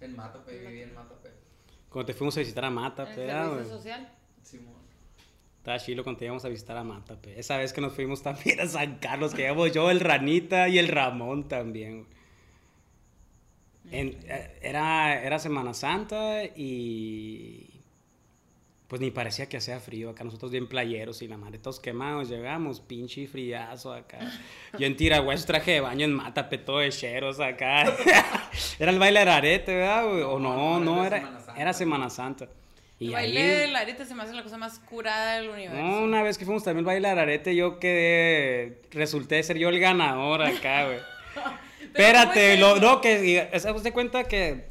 En Matape, viví en Matape. Cuando te fuimos a visitar a Mata, ¿En el pe, servicio ah, güey. social? Simón. Estaba chilo cuando te íbamos a visitar a Mata, pe. Esa vez que nos fuimos también a San Carlos, que íbamos yo, el Ranita y el Ramón también, güey. En- eh, era, era Semana Santa y pues ni parecía que hacía frío. Acá nosotros bien playeros y la madre, todos quemados. Llegamos, pinche friazo acá. Yo en Tiragüez traje de baño en Matape, todo de cheros acá. era el baile de arete, ¿verdad? güey? O no, No, no, era era, Semana Santa. era Semana Santa. Y El ahí- baile del arete se me hace la cosa más curada del universo. no, una vez que fuimos también al baile de arete, yo quedé, resulté ser yo el ganador acá, güey. Espérate, ¿cómo lo, no, que, ¿se cuenta que,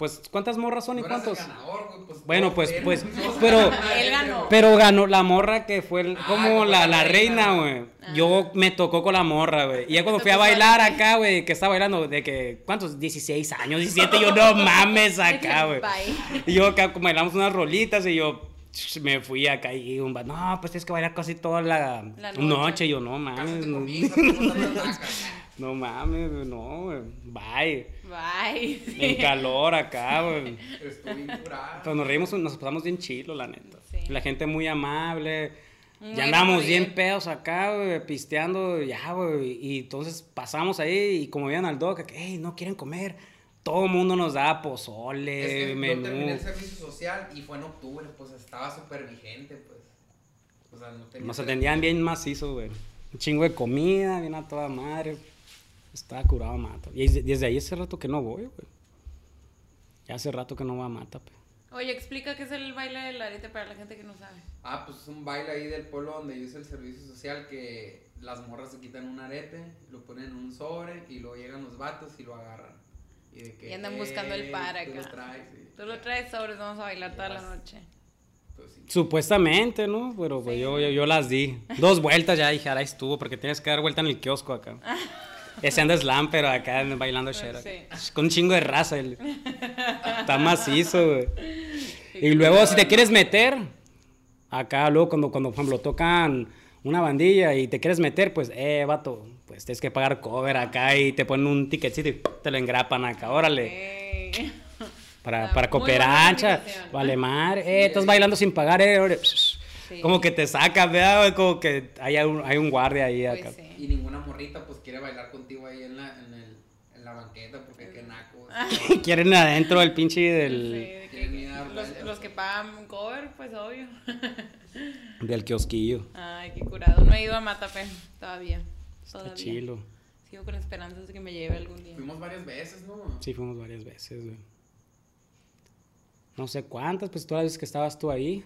pues, ¿cuántas morras son y cuántos? ganador, güey, pues, Bueno, pues, pues, pero- Él ganó. Pero ganó la morra que fue el- Ah, como la, la reina, güey. Ah. Yo me tocó con la morra, güey. Y ya cuando fui a bailar acá, güey, que estaba bailando, de que, ¿cuántos? 16 años, 17, yo no mames acá, güey. Y yo acá como bailamos unas rolitas y yo me fui acá y un no, pues tienes que bailar casi toda la, La noche. noche. Y yo, no mames, no, mames, no, güey. Bye. Bye. En calor acá, güey. Estoy bien curado. Pues nos reímos, nos pasamos bien chilo, la neta. Sí. La gente muy amable. Muy ya andábamos cordial. bien pedos acá, güey, pisteando, ya, güey. Y entonces pasamos ahí y como veían al doc, que, hey, no quieren comer. Todo el mundo nos daba pozole, Es que yo menú. terminé el servicio social y fue en octubre, pues estaba súper vigente, pues. O sea, no tenía Nos atendían bien macizo, güey. Un chingo de comida, bien a toda madre. Estaba curado a Mata. Y desde, desde ahí hace rato que no voy, güey. Ya hace rato que no voy a Mata, pe. Oye, explica qué es el baile del arete para la gente que no sabe. Ah, pues es un baile ahí del pueblo donde yo hice el servicio social que las morras se quitan un arete, lo ponen en un sobre y luego llegan los vatos y lo agarran. Y, de que, Y andan buscando el "Ey, par tú lo acá". traes, sí. Tú lo traes sobres, vamos a bailar toda la noche. Pues sí. Supuestamente, ¿no? Pero pues Sí. yo, yo, yo las di. Dos vueltas ya dije, ahora estuvo, porque tienes que dar vuelta en el kiosco acá. Ese anda slam, pero acá bailando. Sí. Con un chingo de raza. el- Está macizo, güey. Y luego, si te quieres meter, acá luego cuando, cuando, por ejemplo, tocan una bandilla y te quieres meter, pues, eh, vato, pues tienes que pagar cover acá y te ponen un ticketcito y te lo engrapan acá, órale. Para, Ah, para cooperancha, vale mar, eh, estás bailando sin pagar, eh, Sí. como que te ¿verdad? güey? Como que hay un, hay un guardia ahí Pues acá. sí. Y ninguna morrita pues quiere bailar contigo ahí en la, en el, en la banqueta porque qué naco. Quieren adentro del pinche Sí, del, de que- los, los que pagan cover, pues obvio. del kiosquillo. Ay, qué curado. No he ido a Matape todavía. Está Todavía. chilo. Sigo con esperanzas de que me lleve algún día. Fuimos varias veces, ¿no? Sí, fuimos varias veces, güey. No sé cuántas, pues todas las veces que estabas tú ahí.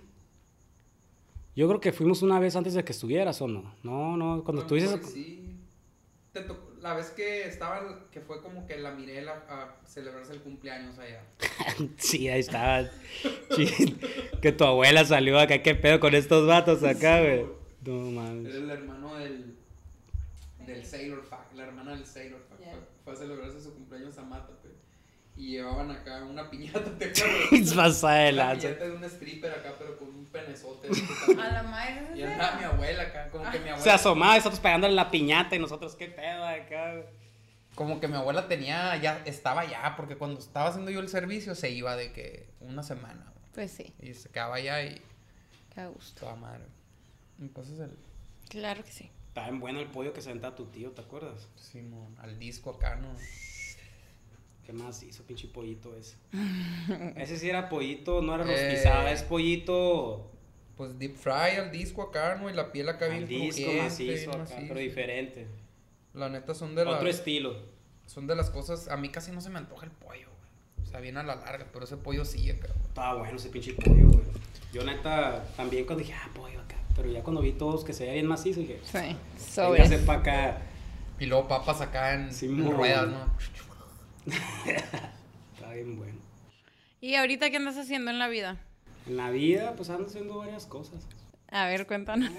Yo creo que fuimos una vez antes de que estuvieras, ¿o no? No, no, cuando lo estuviste... Sí. Te tocó- la vez que estaba, que fue como que la miré la- a celebrarse el cumpleaños allá. Sí, ahí estaba. Sí, que tu abuela salió acá, qué pedo con estos vatos acá, güey. No Era mames. el hermano del, del Sailor Fuck, la hermana del Sailor Fuck. Fue, fue a celebrarse su cumpleaños a Mátate. Y llevaban acá una piñata, ¿te acuerdas? Pasada de La lanza. piñata de un stripper acá, pero con un penezote. A la madre. ¿es y andaba mi abuela acá, como que mi abuela. Se asomaba, nosotros pegándole la piñata y nosotros, qué pedo acá. Como que mi abuela tenía, ya estaba ya, porque cuando estaba haciendo yo el servicio se iba de que una semana. Pues sí, Y se quedaba allá y qué gusto. toda madre. Entonces el Claro que sí. Estaba bien bueno el pollo que se aventaba tu tío, ¿te acuerdas? Simón, al disco acá, ¿no? ¿Qué más hizo, pinche pollito ese? ese sí era pollito, no era Eh. rostizado, es pollito Pues deep fry al disco acá, ¿no? Y la piel acá bien disco, crujiente, macizo acá, macizo. pero diferente. La neta son de Otro las estilo. son de las cosas, a mí casi no se me antoja el pollo, güey. O sea, bien a la larga, pero ese pollo sí acá, güey. Estaba bueno ese pinche pollo, güey. Yo neta, también cuando dije, ah, pollo acá. Pero ya cuando vi todos que se veía bien macizo, dije, Sí. véngase para acá. Y luego papas acá en, Simón. en ruedas, ¿no? Estaba bien bueno. ¿Y ahorita qué andas haciendo en la vida? En la vida, pues ando haciendo varias cosas. A ver, cuéntanos.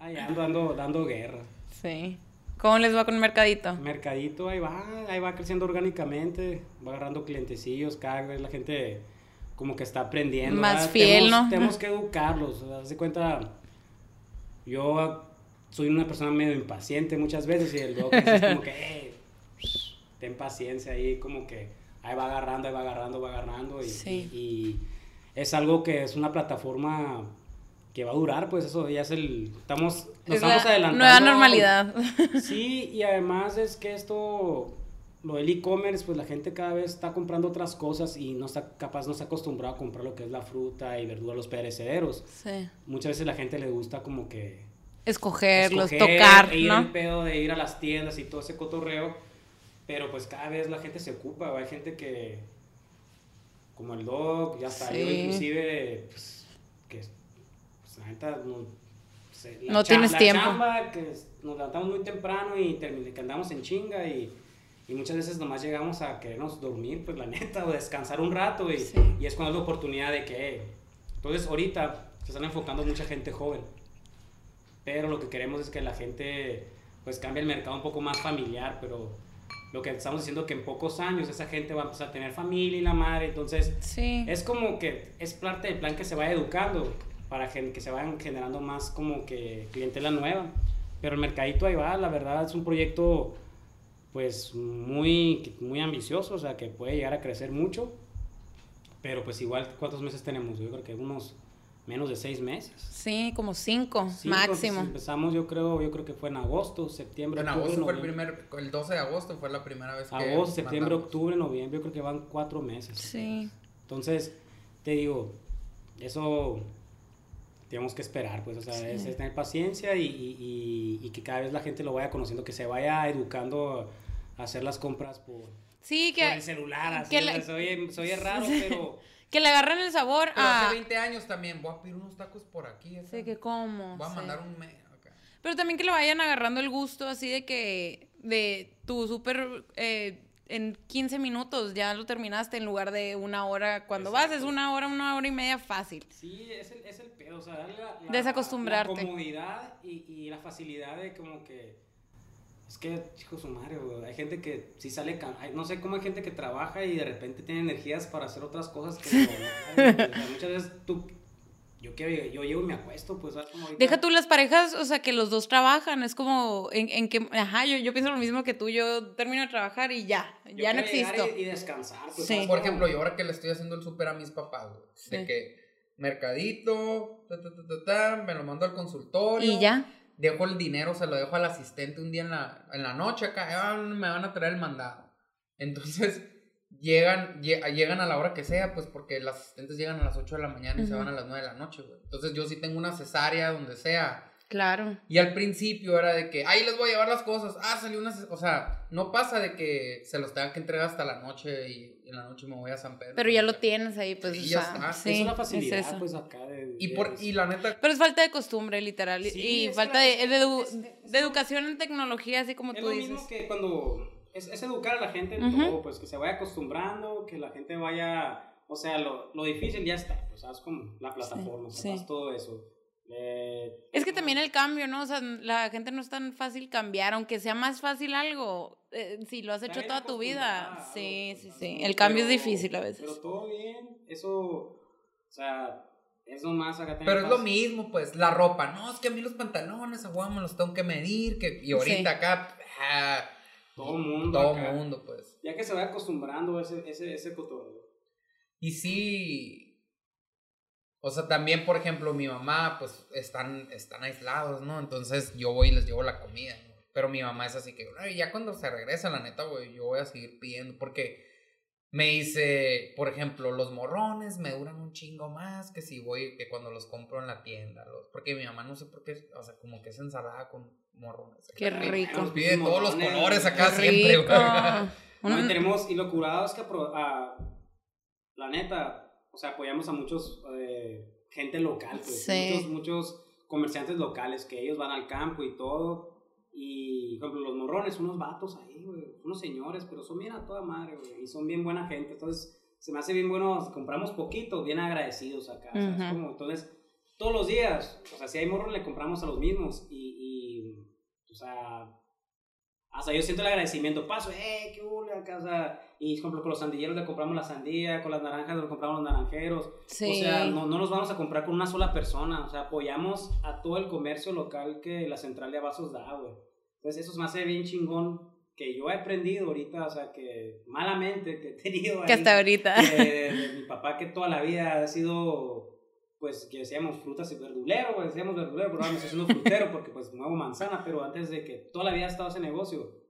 Ahí ando, ando dando guerra. Sí. ¿Cómo les va con Mercadito? Mercadito ahí va, ahí va creciendo orgánicamente, va agarrando clientecillos, cada vez la gente como que está aprendiendo. Más ¿verdad? fiel, tenemos, ¿no? Tenemos que educarlos, haz de cuenta, yo soy una persona medio impaciente muchas veces y el doc es como que, "Ey, ten paciencia ahí, como que ahí va agarrando, ahí va agarrando, va agarrando. Y, Sí. y- y es algo que es una plataforma que va a durar, pues eso ya es el... Estamos, nos Es estamos adelantando. nueva normalidad. Sí, y además es que esto, lo del e-commerce, pues la gente cada vez está comprando otras cosas y no está capaz, no está acostumbrado a comprar lo que es la fruta y verdura, los perecederos. Sí. Muchas veces la gente le gusta como que Escogerlos, escoger, tocar, e ir ¿no? el pedo de ir a las tiendas y todo ese cotorreo, pero pues cada vez la gente se ocupa, o hay gente que, como el dog, ya está, yo Sí. inclusive, pues, que, pues la neta, no, la No tienes la tiempo. chamba, que nos levantamos muy temprano y que andamos en chinga y, y muchas veces nomás llegamos a querernos dormir, pues la neta, o descansar un rato y, Sí. y es cuando es la oportunidad de que, eh, entonces ahorita se están enfocando mucha gente joven, pero lo que queremos es que la gente pues cambie el mercado un poco más familiar, pero lo que estamos diciendo que en pocos años esa gente va a empezar a tener familia y la madre, entonces Sí. es como que es parte del plan que se vaya educando para que se vayan generando más como que clientela nueva. Pero el mercadito ahí va, la verdad es un proyecto pues muy, muy ambicioso, o sea que puede llegar a crecer mucho. Pero pues igual, ¿cuántos meses tenemos? Yo creo que unos menos de seis meses. Sí, como cinco, Cinco, pues, máximo. empezamos yo creo, yo creo que fue en agosto, septiembre, En octubre, agosto fue el noviembre. primer, el 12 de agosto fue la primera vez que. Agosto, septiembre, mandamos. octubre, noviembre, yo creo que van cuatro meses. Sí. Entonces, te digo, eso tenemos que esperar, pues, o sea, Sí. es, es tener paciencia y, y- y- y que cada vez la gente lo vaya conociendo, que se vaya educando a hacer las compras por, Sí, por el que, celular, así, que oye, se oye raro, pero... que le agarren el sabor Pero a... hace 20 años también, voy a pedir unos tacos por aquí. acá. Sí, que como. Voy a sí. mandar un mail acá. Pero también que le vayan agarrando el gusto así de que de tu súper eh, en 15 minutos ya lo terminaste en lugar de una hora. Cuando vas es una hora, una hora y media fácil. Sí, es el, es el pedo, o sea, darle la, la- Desacostumbrarte. la comodidad y, y la facilidad de como que... Es que, chicos, su madre, güey, hay gente que sí sale, can- hay- no sé cómo hay gente que trabaja y de repente tiene energías para hacer otras cosas que no, o sea, muchas veces tú, yo quiero, yo llego y me acuesto, pues, ¿sabes? Como ahorita- Deja tú las parejas, o sea, que los dos trabajan. Es como en, en que, ajá, yo, yo pienso lo mismo que tú. Yo termino de trabajar y ya, yo ya no existo. Y, y descansar, pues, Sí. Por ejemplo, yo ahora que le estoy haciendo el súper a mis papás, güey, de Sí. que mercadito, ta, ta, ta, ta, ta, me lo mando al consultorio. Y ya. Dejo el dinero, se lo dejo al asistente un día en la, en la noche acá, ah, me van a traer el mandado. Entonces, llegan, lle- llegan a la hora que sea, pues porque los asistentes llegan a las 8 de la mañana y se van a las 9 de la noche, güey. Entonces, yo sí tengo una cesárea donde sea. Claro. Y al principio era de que, ahí les voy a llevar las cosas. Ah, salió una. ces- O sea, no pasa de que se los tengan que entregar hasta la noche y en la noche me voy a San Pedro. Pero ya lo tienes ahí, pues. Y o ya sea, está. sí, es una facilidad, es eso. pues, acá de... Y, por, y la neta, Pero es falta de costumbre, literal. y- Sí, y es falta la- de, de edu- de educación en tecnología, así como Es tú lo dices. mismo que cuando es, es educar a la gente en Ujú. todo, pues que se vaya acostumbrando, que la gente vaya, o sea, lo, lo difícil ya está, pues sabes como la plataforma, Sí, sí. todo eso. Eh, Es que también el cambio, ¿no? O sea, la gente no es tan fácil cambiar, aunque sea más fácil algo, eh, si lo has hecho toda tu vida. Sí, sí, sí. El cambio Pero- es difícil a veces. Pero todo bien, eso, o sea, es nomás acá pero es lo mismo, pues, la ropa. No, es que a mí los pantalones, a huevo, me los tengo que medir. Que, y ahorita Sí. acá, ah, Todo mundo. todo acá. mundo, pues. Ya que se vaya acostumbrando ese, ese, ese cotorreo. Y sí. O sea, también, por ejemplo, mi mamá, pues, están, están aislados, ¿no? Entonces yo voy y les llevo la comida, ¿no? Pero mi mamá es así que, "Ay, ya cuando se regresa, la neta, güey, yo voy a seguir pidiendo. Porque me dice, por ejemplo, los morrones me duran un chingo más que si voy, que cuando los compro en la tienda. Los, porque mi mamá no sé por qué, o sea, como que es ensalada con morrones. Qué Acá, rico. Nos pide todos los colores acá Qué siempre, güey. No, y tenemos, y lo curado es que, ah, la neta, o sea, apoyamos a muchos, eh, gente local, pues, Sí. muchos, muchos comerciantes locales que ellos van al campo y todo, y, por ejemplo, los morrones, unos vatos ahí, güey, unos señores, pero son bien a toda madre, güey, y son bien buena gente, entonces, se me hace bien bueno, compramos poquito, bien agradecidos acá, ¿sabes? Ujú. Como, entonces, todos los días, o sea, si hay morrones le compramos a los mismos, y, y o sea, hasta yo siento el agradecimiento. Paso, eh, qué hule acá, o sea, y por ejemplo, con los sandilleros le compramos la sandía, con las naranjas le compramos los naranjeros. Sí. O sea, no, no nos vamos a comprar con una sola persona, o sea, apoyamos a todo el comercio local que la central de Abastos da, güey. Entonces, eso me hace bien chingón, que yo he aprendido ahorita, o sea, que malamente que he tenido. Que hasta ahorita. que de, de mi papá, que toda la vida ha sido, pues, que decíamos frutas y verdulero, pues, decíamos verdulero, pero ahora me estoy haciendo frutero porque, pues, muevo manzana, pero antes de que toda la vida he estado ese negocio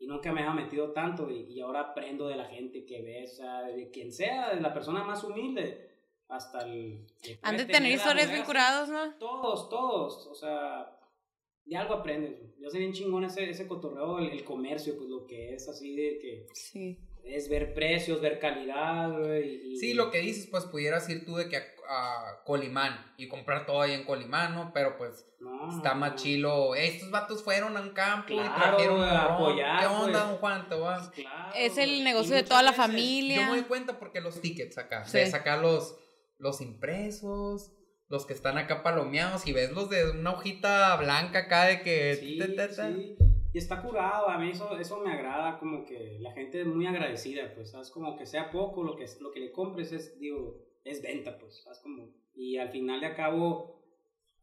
y nunca me había metido tanto y, y ahora aprendo de la gente que ve, o sea, de quien sea, de la persona más humilde hasta el... Han de tener historias bien curados, ¿no? Todos, todos, o sea, de algo aprendes. Yo sé bien chingón ese, ese cotorreo, el, el comercio, pues lo que es así de que Sí. es ver precios, ver calidad, güey. y- Sí, lo que dices, pues pudieras ir tú de que a, a Colimán y comprar todo ahí en Colimán, ¿no? Pero pues No, está más no. chilo. Estos vatos fueron a un campo y Claro, trajeron güey, un ron. apoyar, ¿Qué onda, pues. don Juan? Te vas. Claro, Es el negocio Y de toda la veces- familia. Yo me doy cuenta porque los tickets acá. Sí. Ves acá los, los impresos, los que están acá palomeados y ves los de una hojita blanca acá de que... Sí, ta, ta, ta. sí. Y está curado, a mí eso, eso me agrada, como que la gente es muy agradecida, pues, ¿sabes? Como que sea poco, lo que, lo que le compres es, digo, es venta, pues, ¿sabes? Como, y al final de acabo,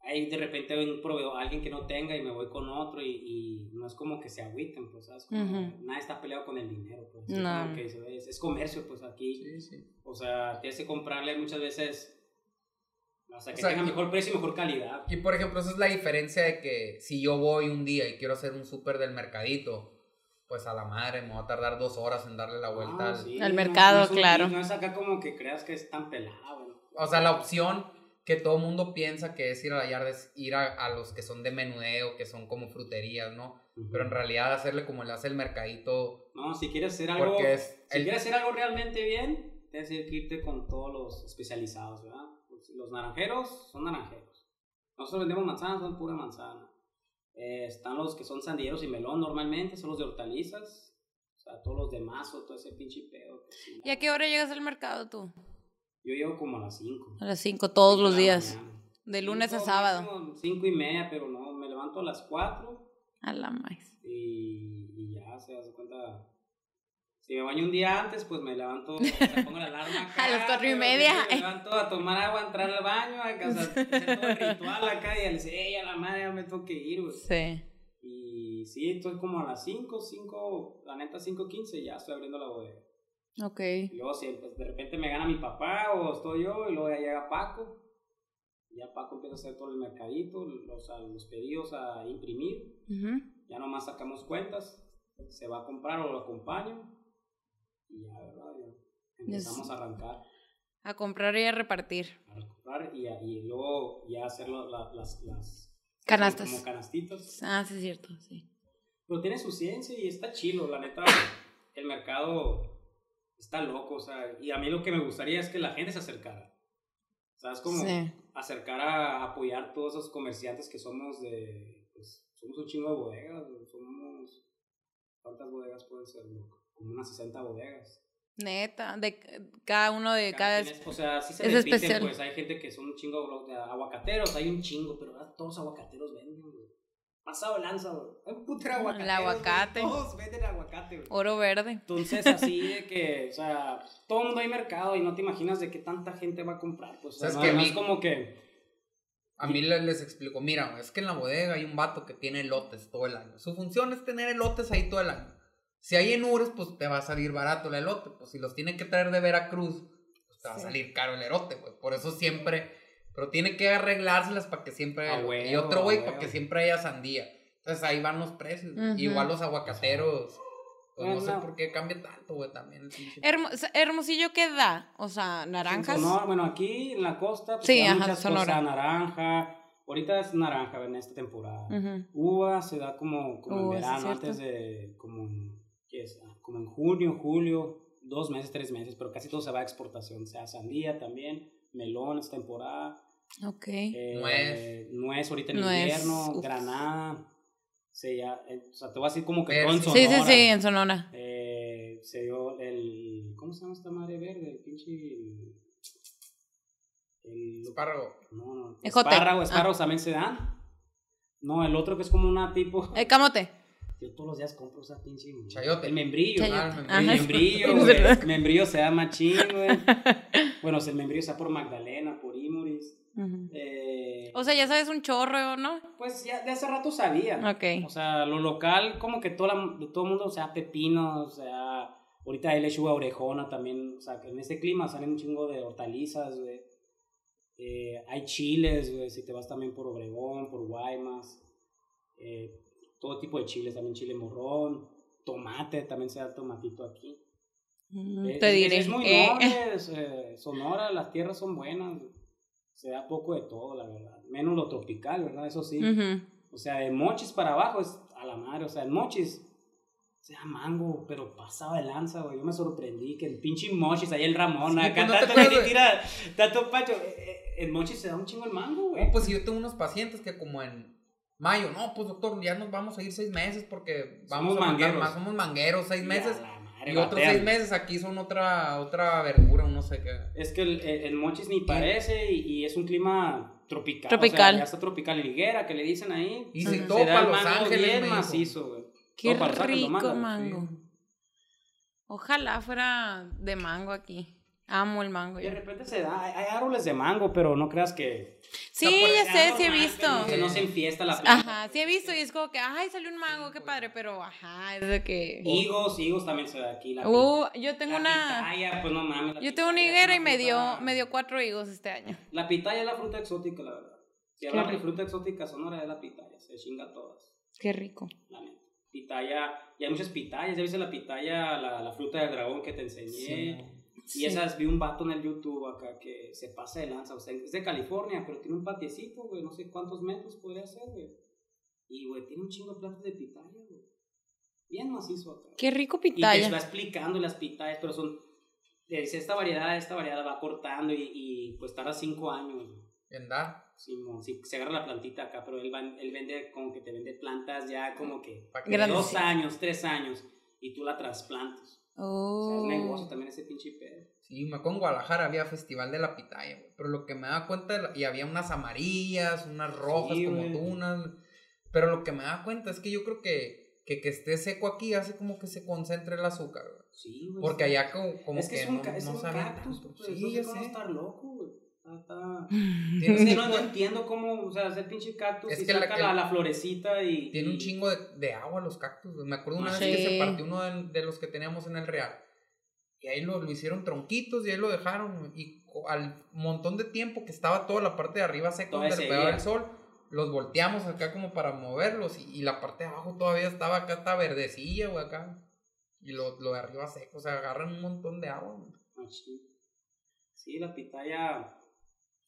hay de repente un proveedor, alguien que no tenga y me voy con otro y, y no es como que se agüiten, pues, ¿sabes? Como Ujú. Nadie está peleado con el dinero, pues. es No. como que es, es comercio, pues, aquí. Sí, sí. O sea, tienes que comprarle muchas veces, o sea, que O sea, tenga y- mejor precio y mejor calidad. Y por ejemplo, esa es la diferencia de que si yo voy un día y quiero hacer un súper del mercadito, pues a la madre me va a tardar dos horas en darle la vuelta. Ah, al- sí, Al no- mercado, no un- claro. No es acá como que creas que es tan pelado. ¿no? O sea, la opción que todo mundo piensa que es ir a la yarda es ir a, a los que son de menudeo, que son como fruterías, ¿no? Pero en realidad hacerle como le hace el mercadito, No, si quieres hacer algo, porque es... si el- quieres hacer algo realmente bien, tienes que irte con todos los especializados, ¿verdad? Los naranjeros son naranjeros. Nosotros vendemos manzanas, son pura manzana. Eh, están los que son sandilleros y melón normalmente, son los de hortalizas. O sea, todos los de mazo, todo ese pinche pedo. ¿Y a qué hora llegas al mercado tú? Yo llego como a las 5. A las 5, todos los días. De lunes a sábado. 5 y media, pero no, me levanto a las 4 A la más. y, y ya se hace cuenta. Si me baño un día antes, pues me levanto, sea, pongo la alarma acá, A las cuatro y media. Me levanto a tomar agua, entrar al baño, a casa, hacer todo el ritual acá y al decir, ey, a la madre, ya me tengo que ir, güey. Sí. Y sí, estoy como a las 5, 5, la neta 5.15, ya estoy abriendo la bodega. Ok. Y luego, si pues, de repente me gana mi papá o estoy yo, y luego ya llega Paco. Y ya Paco empieza a hacer todo el mercadito, los, pedidos a imprimir. Ujú. Ya nomás sacamos cuentas, se va a comprar o lo acompaño. Y ya, ¿verdad? Ya empezamos a arrancar, A comprar y a repartir. a comprar y, a- y luego ya hacer la- las, las Canastas. como canastitos. Ah, sí, es cierto, sí. Pero tiene su ciencia y está chilo, la neta. El mercado está loco, o sea, y a mí lo que me gustaría es que la gente se acercara. O sea, es como Sí. acercar a apoyar todos esos comerciantes que somos de. Pues, somos un chingo de bodegas, somos. ¿Cuántas bodegas pueden ser, loco? Como unas 60 bodegas. Neta, de cada uno de cada... quien es- o sea, sí se es repiten, especial. pues hay gente que son un chingo de aguacateros, hay un chingo, pero ahora todos los aguacateros venden, güey. Pasado lanza, güey. Hay un putero de El güey, aguacate. Todos venden aguacate, güey. Oro verde. Entonces, así de que, o sea, todo el mundo hay mercado y no te imaginas de qué tanta gente va a comprar. Pues, o. A no mí- es como que. A mí le- les explico, mira, es que en la bodega hay un vato que tiene elotes todo el año. Su función es tener elotes ahí todo el año. Si hay en Ures, pues te va a salir barato el elote. Pues si los tiene que traer de Veracruz, pues te va a Sí. salir caro el elote, güey. Por eso siempre, pero tiene que arreglárselas para que siempre A haya y otro, a güey, para que siempre haya sandía. Entonces ahí van los precios. güey. Ujú. Igual los aguacateros. Pues no sé Bueno. por qué cambia tanto, güey, también. el pinche- Hermo- Hermosillo, ¿qué da? O sea, naranjas. Sonora, bueno, aquí en la costa, pues Sí, ajá, muchas Sonora. cosas, naranja. Ahorita es naranja en esta temporada. Ujú. Uva se da como, como en Uva, sí, verano, antes de. Como en, Ah, Como en junio, julio, dos meses, tres meses, pero casi todo se va a exportación. O sea, sandía también, melón es temporada. Ok. Eh, Nuez. Nuez ahorita en Nuez, invierno, uf. granada. Se ya, eh, o sea, te voy a decir como que todo en sí. Sí, sí, Sonora. sí, en Sonora. Eh, se dio el. ¿Cómo se llama esta madre verde? El pinche. El. Espárrago. No, no. Espárrago, Ah. también se dan. No, el otro que es como una tipo. El camote. Yo todos los días compro esa pinche. Chayote. El membrillo. Chayote. Ah, el membrillo, güey. El membrillo se da machín, güey. Bueno, el membrillo se da por Magdalena, por Imuris. Eh, O sea, ya sabes un chorro, ¿no? Pues ya de hace rato sabía. Ok. O sea, lo local, como que todo, la- todo el mundo, o sea, pepino, o sea, ahorita hay lechuga orejona también, o sea, que en este clima salen un chingo de hortalizas, güey. Eh, hay chiles, güey, si te vas también por Obregón, por Guaymas. Eh, todo tipo de chiles, también chile morrón, tomate, también se da tomatito aquí. Mm, Eh, Te es- diré. Es, muy eh, noble, es, eh, Sonora, las tierras son buenas. Se da poco de todo, la verdad. Menos lo tropical, ¿verdad? Eso sí. O sea, de mochis para abajo es a la madre. O sea, en mochis, o sea, mango, pero pasaba de lanza, güey. Yo me sorprendí que el pinche mochis, ahí el Ramón, Sí, acá pues, ¿no te tanto que tira, tanto pacho. eh, En mochis se da un chingo el mango, güey. No, pues yo tengo unos pacientes que como en mayo, no, pues doctor, ya nos vamos a ir seis meses porque vamos Somos a mandar mangueros. más, somos mangueros seis meses. madre, Y otros batean. seis meses aquí son otra, otra verdura, no sé qué. Es que el, el- mochis ni parece y, y es un clima tropical. Tropical. O sea, ya está tropical. Liguera, que le dicen ahí. Y si el Los mango Ángeles, bien macizo, güey. Qué rico mango. sí. Ojalá fuera de mango aquí. Amo el mango. De yo. repente se da, hay, árboles de mango, pero no creas que... Sí, ya sé, sí he normal, visto. Que no se enfiesta la planta. Ajá, sí he visto y es como que, ay, salió un mango, qué padre, pero ajá, es de que... Higos, higos también se da aquí. La, Uh, yo tengo la una... pitaya, pues no mames. Yo tengo una higuera y me dio, me dio cuatro higos este año. La pitaya es la fruta exótica, la verdad. Si Qué hablamos de fruta exótica sonora, es la pitaya. Se chinga todas, Qué rico. la neta. Pitaya, y hay muchas pitayas. Ya viste la pitaya, la, la fruta del dragón que te enseñé. Y esas, vi un vato en el YouTube acá que se pasa de lanza, o sea, es de California, pero tiene un patiecito, güey, no sé cuántos metros podría ser, güey. Y, güey, tiene un chingo de plantas de pitaya, güey. Bien macizo acá. Qué rico Y te va pitaya. explicando las pitayas, pero son, te dice, esta variedad, esta variedad va cortando y, y pues tarda cinco años, güey. En dar, Simón, si se agarra la plantita acá, pero él, va, él vende como que te vende plantas ya como que para que dos años, tres años, y tú la trasplantas. O sea, es Oh. negocio también ese pinche pedo. Sí, me acuerdo en Guadalajara había festival de la pitaya, güey. Pero lo que me daba cuenta, y había unas amarillas, unas rojas Sí, como güey. tú, unas. Pero lo que me da cuenta es que yo creo que, que que esté seco aquí hace como que se concentre el azúcar, güey. Sí, güey. Porque allá como, como es que, es no, un, ca- es no un cactus, pues, Sí, no ya sé cómo sé. estar loco, güey. Ah, está- que no, entiendo cómo, o sea, ese pinche cactus Es y que saca la, la florecita y... Tiene un chingo de, de agua los cactus. Me acuerdo una Ah, vez que sí. se partió uno de, de los que teníamos en el Real. Y ahí lo, lo hicieron tronquitos y ahí lo dejaron. Y al montón de tiempo que estaba toda la parte de arriba seca donde le pegaba el sol, los volteamos acá como para moverlos. Y, y la parte de abajo todavía estaba acá, está verdecilla, güey, acá. Y lo, lo de arriba seco. O sea, agarran un montón de agua. güey. Machín. Sí, la pitaya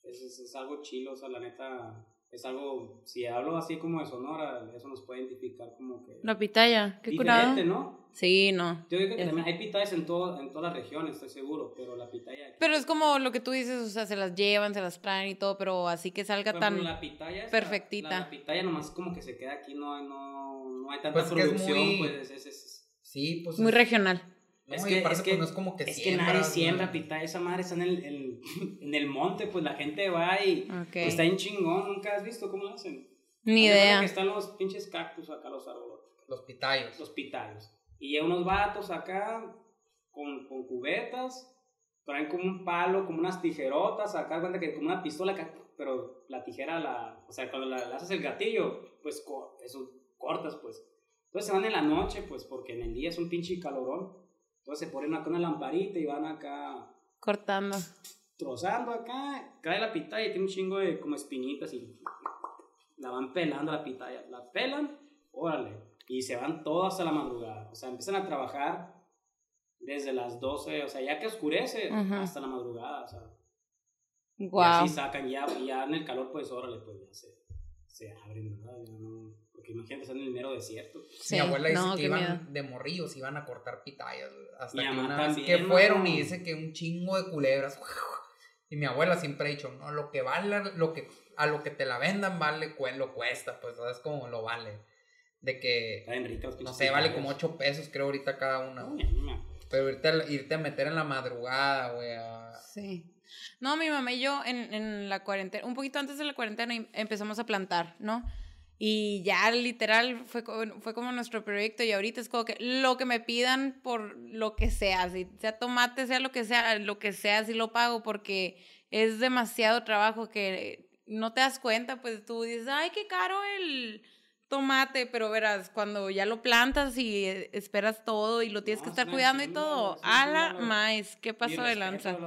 es, es, es algo chilo, o sea, la neta, es algo, si hablo así como de Sonora, eso nos puede identificar como que... La pitaya, qué curado. ¿no? Sí, no. Yo digo que también hay pitayas en, todo, en todas las regiones, estoy seguro, pero la pitaya... Pero es como lo que tú dices, o sea, se las llevan, se las traen y todo, pero así que salga Por tan... la pitaya perfectita. La, la pitaya nomás como que se queda aquí, no, no, no hay tanta Pues producción, muy- pues es, es- es- Sí, pues. Muy es- regional. No, es que- es que- pues, no es como que es que nadie siembra pitaya, esa madre está en el, en, en el monte, pues la gente va y Ok. pues, está en chingón, nunca has visto cómo lo hacen. Ni idea. que están los pinches cactus acá, los árboles, Los pitayos. los pitayos. Y llegan unos vatos acá con, con cubetas, traen como un palo, como unas tijerotas, acá cuenta que como una pistola, acá, pero la tijera, la, o sea, cuando la, le haces el gatillo, pues co- eso cortas, pues. Entonces se van en la noche, pues, porque en el día es un pinche calorón. Entonces se ponen acá una lamparita y van acá Cortando. trozando acá, cae la pitaya y tiene un chingo de como espinitas y la van pelando la pitaya. La pelan, órale, y se van todas hasta la madrugada. O sea, empiezan a trabajar desde las 12, o sea, ya que oscurece, hasta la madrugada, o sea. Y así sacan ya, ya en el calor, pues órale, pues ya se, se abren, ¿verdad? Ya no- porque imagínate, están en el mero desierto. Sí, Mi abuela dice no, que qué miedo. iban de morrillos, iban a cortar pitayas. Hasta Mi que mamá una vez también, que fueron mano. y dice que un chingo de culebras. Y mi abuela siempre ha dicho, no, lo que vale, lo que, a lo que te la vendan vale, lo cuesta, pues, ¿sabes? Como lo vale. De que, no sé, vale como 8 pesos creo ahorita cada una. Pero irte a, irte a meter en la madrugada, güey, a- Sí. No, mi mamá y yo en, en la cuarentena, un poquito antes de la cuarentena em- empezamos a plantar, ¿no? Y ya literal fue, fue como nuestro proyecto y ahorita es como que lo que me pidan por lo que sea, si sea tomate, sea lo que sea, lo que sea, sí lo pago porque es demasiado trabajo que no te das cuenta, pues tú dices, ay, qué caro el tomate, pero verás, cuando ya lo plantas y eh, esperas todo y lo tienes que estar cuidando y todo, a la maíz, ¿qué pasó de lanza?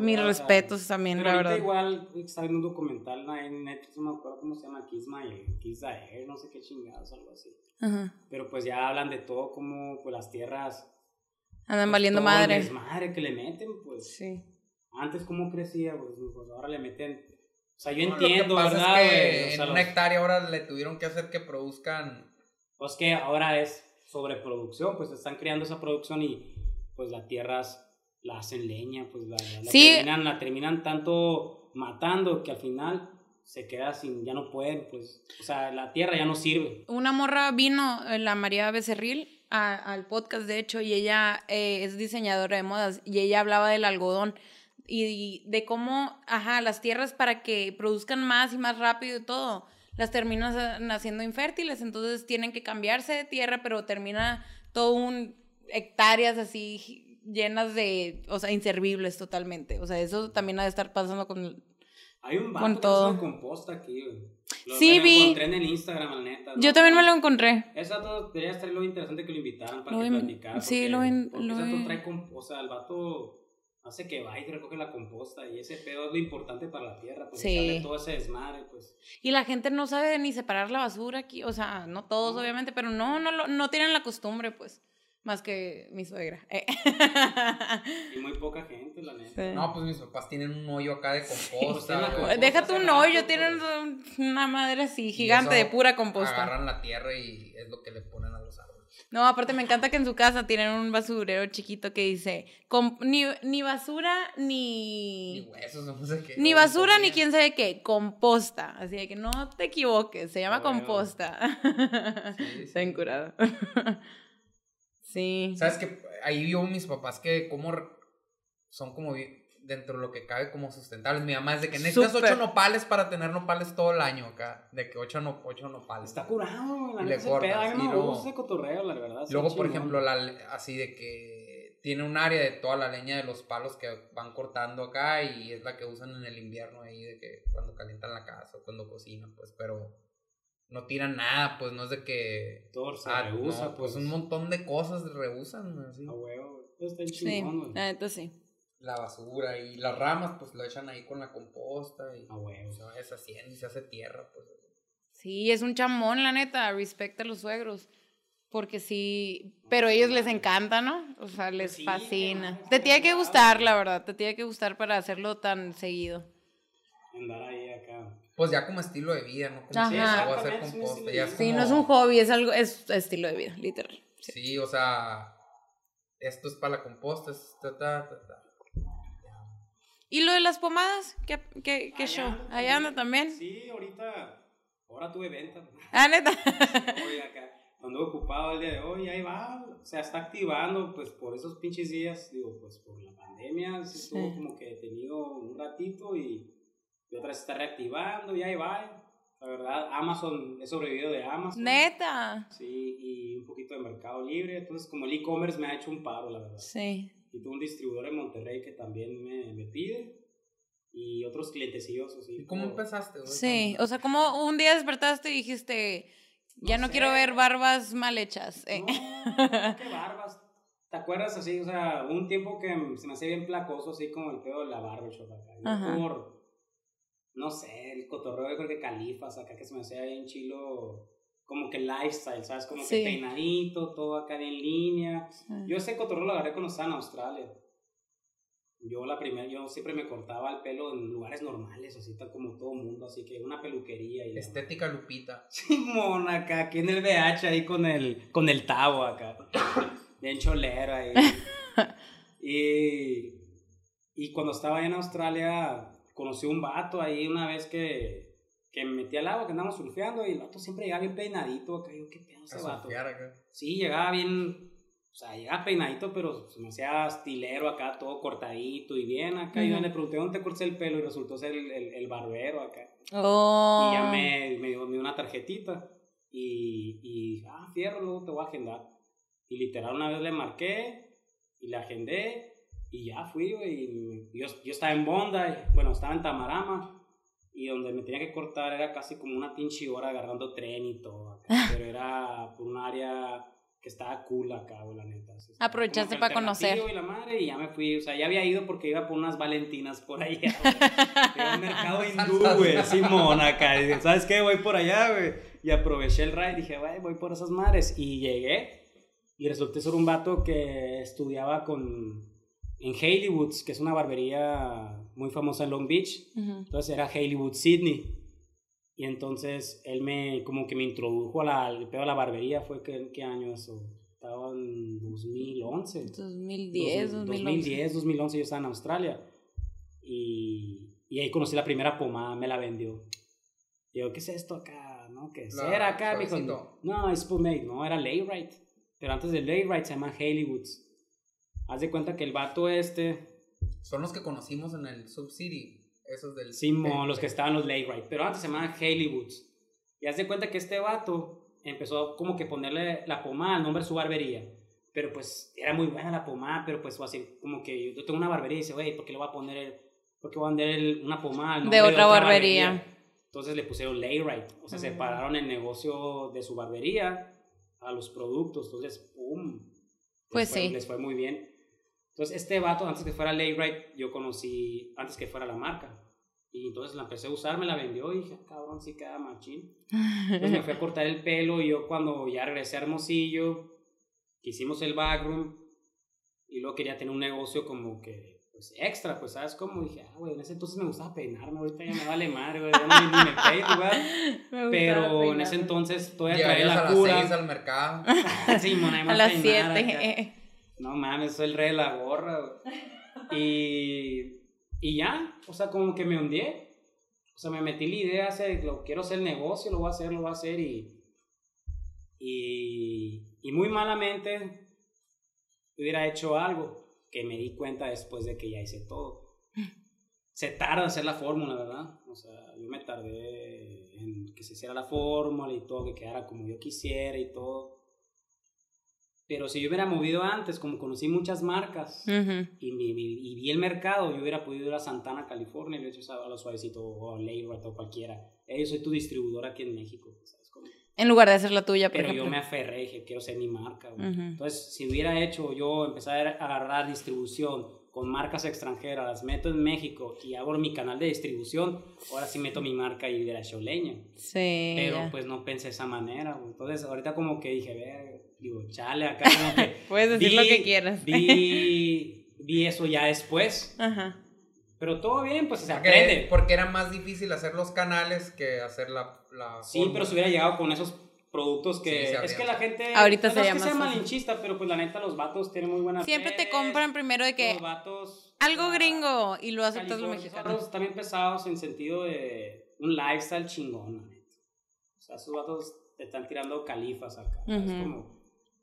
Mis respetos también, Pero la verdad. igual estaba viendo un documental en Netflix, no me acuerdo cómo se llama, Kiss My, Kiss Air, no sé qué chingados, algo así. Ajá. Pero pues ya hablan de todo como pues las tierras. Andan pues, valiendo madre. desmadre que le meten, pues. Sí. Antes cómo crecía, pues, pues, ahora le meten. O sea, yo No, entiendo, Lo que pasa ¿verdad? es que? O sea, en los- una hectárea ahora le tuvieron que hacer que produzcan. Pues que ahora es sobreproducción, pues están creando esa producción y pues las tierras la hacen leña, pues la, la- la Sí. terminan, la terminan tanto matando que al final se queda sin, ya no pueden, pues, o sea, la tierra ya no sirve. Una morra vino, eh, la María Becerril, a- al podcast, de hecho, y ella eh, es diseñadora de modas, y ella hablaba del algodón y de cómo, ajá, las tierras para que produzcan más y más rápido y todo, las terminan naciendo infértiles, entonces tienen que cambiarse de tierra, pero termina todo un hectáreas así llenas de, o sea, inservibles totalmente. O sea, eso también ha de estar pasando con... Hay un vato Con que todo. hace composta aquí, güey. Lo- Sí, me lo vi. encontré en el Instagram, neta. Yo también me lo encontré. Ese dato debería estar lo interesante que lo invitaran para Lo que vi- platicara. sí, lo vi- porque lo vato vi. trae o sea, el vato hace que va y recoge la composta y ese pedo es lo importante para la tierra, pues Sí. sale todo ese desmadre, pues. Y la gente no sabe ni separar la basura aquí, o sea, no todos No. obviamente, pero no, no, lo- no tienen la costumbre, pues, más que mi suegra. Eh. Y muy poca gente, la neta. Sí. No, pues mis papás tienen un hoyo acá de Sí, composta. güey. composta. Déjate un hoyo, rato, tienen pues. un- una madre así, gigante eso de pura composta. Agarran la tierra y es lo que le ponen a los árboles. No, aparte me encanta que en su casa tienen un basurero chiquito que dice, com- ni, ni basura, Ni ni... huesos, no sé qué. Ni basura, ni quién sabe qué, composta. Así de que no te equivoques, se llama bueno. composta. Sí, sí. Está encurado. sí. ¿Sabes que Ahí vio mis papás que como son como dentro de lo que cabe como sustentables. Mi mamá es de que necesitas ocho nopales para tener nopales todo el año acá. De que ocho, no, ocho nopales. Está curado, la Y le cortas, y luego- gusta ese cotorreo, la verdad. está Luego, por chingón. ejemplo, la, le- así de que tiene un área de toda la leña de los palos que van cortando acá y es la que usan en el invierno ahí de que cuando calientan la casa o cuando cocinan, pues, pero no tiran nada, pues no es de que... Todo se Ah, rehúsa, no, pues un montón de cosas rehusan, así. A huevo, está Sí, chingón, güey. la neta sí. La basura y las ramas, pues lo echan ahí con la composta y A huevo. se va deshaciendo y se hace tierra, pues. Sí, es un chamón, la neta, respecta a los suegros. Porque sí, pero a ellos les encanta, ¿no? O sea, les Pues sí, fascina. Te tiene que gustar, la verdad, te tiene que gustar para hacerlo tan seguido. Andar ahí acá. Pues ya como estilo de vida, ¿no? Como Ajá. si a hacer composta. Ya es vida. Sí, no es como- un hobby, es algo, es estilo de vida, literal. Sí, o sea, esto es para la composta, es ta, ta, ta, ta. ¿Y lo de las pomadas? ¿Qué, qué, qué Allá show? ando ¿Allá anda también? Sí, ahorita. Ahora tuve venta. Ah, neta. Ando ocupado el día de hoy, ahí va. O sea, está activando, pues por esos pinches días, digo, pues por la pandemia, sí estuvo Sí. como que detenido un ratito y, y otra vez está reactivando y ahí va. La verdad, Amazon, he sobrevivido de Amazon. Neta. Sí, y un poquito de Mercado Libre. Entonces, como el e-commerce me ha hecho un paro, la verdad. Sí. Y tuve un distribuidor en Monterrey que también me, me pide. Y otros clientecillos así. ¿Y cómo empezaste? güey? Sí, o sea, como un día despertaste y dijiste, ya no, No quiero ver barbas mal hechas. eh. No, qué barbas. ¿Te acuerdas así? O sea, un tiempo que se me hacía bien placoso, así como el pedo de la barbershop acá. Por, no sé, el cotorreo que califas acá que se me hacía bien chilo, como que lifestyle, ¿sabes? Como Sí. que peinadito, todo acá en línea. Sí. Yo ese cotorreo lo agarré cuando estaba en Australia. Yo la primera, yo siempre me cortaba el pelo en lugares normales, así tal como todo mundo, así que una peluquería y la- Estética Lupita. Simón acá, aquí en el BH ahí con el, con el tabo acá. Bien cholero ahí. y, y cuando estaba allá en Australia, conocí un vato ahí una vez que, que me metí al agua, que andábamos surfeando, y el vato siempre llegaba bien peinadito acá. Yo, ¿qué pedo ese vato? surfear acá. Sí, llegaba bien, o sea, llegaba peinadito, pero se me hacía estilero acá, todo cortadito y bien acá. Y yo le pregunté dónde te corté el pelo y resultó ser el, el, el barbero acá. Oh. Y ya me, me dio, me dio una tarjetita. Y, y, ah, fierro, luego te voy a agendar. Y literal una vez le marqué y le agendé. Y ya fui, güey. y Yo, yo estaba en Bondi, bueno, estaba en Tamarama. Y donde me tenía que cortar era casi como una pinche hora agarrando tren y todo. acá, pero era por un área que estaba cool acá, güey, la neta. así, Aprovechaste para conocer. Y la madre, y ya me fui, o sea, ya había ido porque iba por unas valentinas por allá, güey. Era un mercado hindú, güey, Simón, acá. Y dije, ¿sabes qué? Voy por allá, güey. Y aproveché el ride, dije, güey, voy por esas madres. Y llegué, y resulté ser un vato que estudiaba con, en Haileywood's, que es una barbería muy famosa en Long Beach. Ujú. Entonces era Haileywood Sydney. Y entonces él me, como que me introdujo a la, al pedo de la barbería. ¿Fue que, qué año eso? Estaba en 2011. 2010, Dos- 2011. 2010, 2011 yo estaba en Australia. Y, y ahí conocí la primera pomada, me la vendió. Y yo, ¿qué es esto acá? ¿No? ¿Qué es? La era acá, me dijo. No, es pomade, no, era Layrite. Pero antes de Layrite se llama Haileywood's. Haz de cuenta que el vato este, Son los que conocimos en el Subcity. Esos del. Simón, los que estaban los Layrite. Pero antes se llamaban Haileywood's. Y haz de cuenta que este vato empezó como que ponerle la pomada al nombre de su barbería. Pero pues era muy buena la pomada, pero pues fue así como que yo tengo una barbería y dice, güey, ¿por qué le voy a poner el, por qué voy a vender el- una pomada al De nombre otra barbería. Entonces le pusieron Layrite, o sea, Mm. separaron el negocio de su barbería a los productos, entonces, ¡pum! Les Pues fue- sí. Les fue muy bien. Entonces, este vato, antes que fuera Layrite, yo conocí, antes que fuera la marca. Y entonces la empecé a usar, me la vendió y dije, "Ah, cabrón, sí queda machín. Entonces me fui a cortar el pelo y yo cuando ya regresé a Hermosillo, que hicimos el backroom y luego quería tener un negocio como que pues extra, pues sabes cómo dije, ah, güey, en ese entonces me gustaba peinarme, ahorita ya me vale madre, güey, ya no ni, me peino, güey. Pero en ese entonces todavía traía Llegarías a la las cura. 6 al mercado. Sí, mon, ahí me A las peinar 7. No mames, soy el rey de la gorra, güey. Y, y ya, o sea, como que me hundí. O sea, me metí la idea, hacer, lo, quiero hacer el negocio, lo voy a hacer, lo voy a hacer y, y, y muy malamente hubiera hecho algo que me di cuenta después de que ya hice todo. Se tarda hacer la fórmula, ¿verdad? O sea, yo me tardé en que se hiciera la fórmula y todo, que quedara como yo quisiera y todo. Pero si yo hubiera movido antes, como conocí muchas marcas Ujú. y, mi- mi- y vi el mercado, yo hubiera podido ir a Santana, California, y he hecho a lo suavecito o a Layrite o cualquiera. Eh, yo soy tu distribuidor aquí en México, ¿sabes cómo? En lugar de hacer la tuya, por Pero yo ejemplo. me aferré, dije, quiero ser mi marca. güey. Ujú. Entonces, si hubiera hecho yo, empezar a agarrar distribución con marcas extranjeras, las meto en México y hago mi canal de distribución, ahora sí meto mi marca y hubiera hecho leña. Sí. Pero ya. pues no pensé de esa manera. Entonces, ahorita como que dije, ver, digo, chale, acá como que... Puedes decir vi- lo que quieras. Vi, vi eso ya después. Ajá. Pero todo bien, pues se Porque, aprende. porque era más difícil hacer los canales que hacer la. la Sí, fórmula. pero si hubiera llegado con esos productos que... Sí, se es que la gente... Ahorita no sería es que sea malinchista, pero pues la neta los vatos tienen muy buenas Siempre te compran primero de que Los vatos... algo gringo y lo aceptas lo mexicano. vatos también pesados en sentido de un lifestyle chingón, la neta. O sea, esos vatos te están tirando califas acá. Es Ujú. como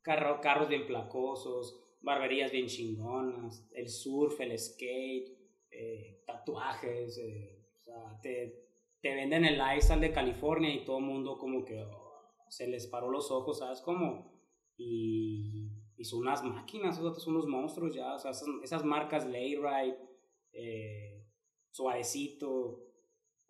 carro, carros bien placosos, barberías bien chingonas, el surf, el skate, eh, tatuajes. eh, o sea, te, te venden el lifestyle de California y todo el mundo como que oh, se les paró los ojos, ¿sabes? Como... Y, y son unas máquinas, esos son unos monstruos ya. O sea, esas, marcas Layrite, eh, Suavecito,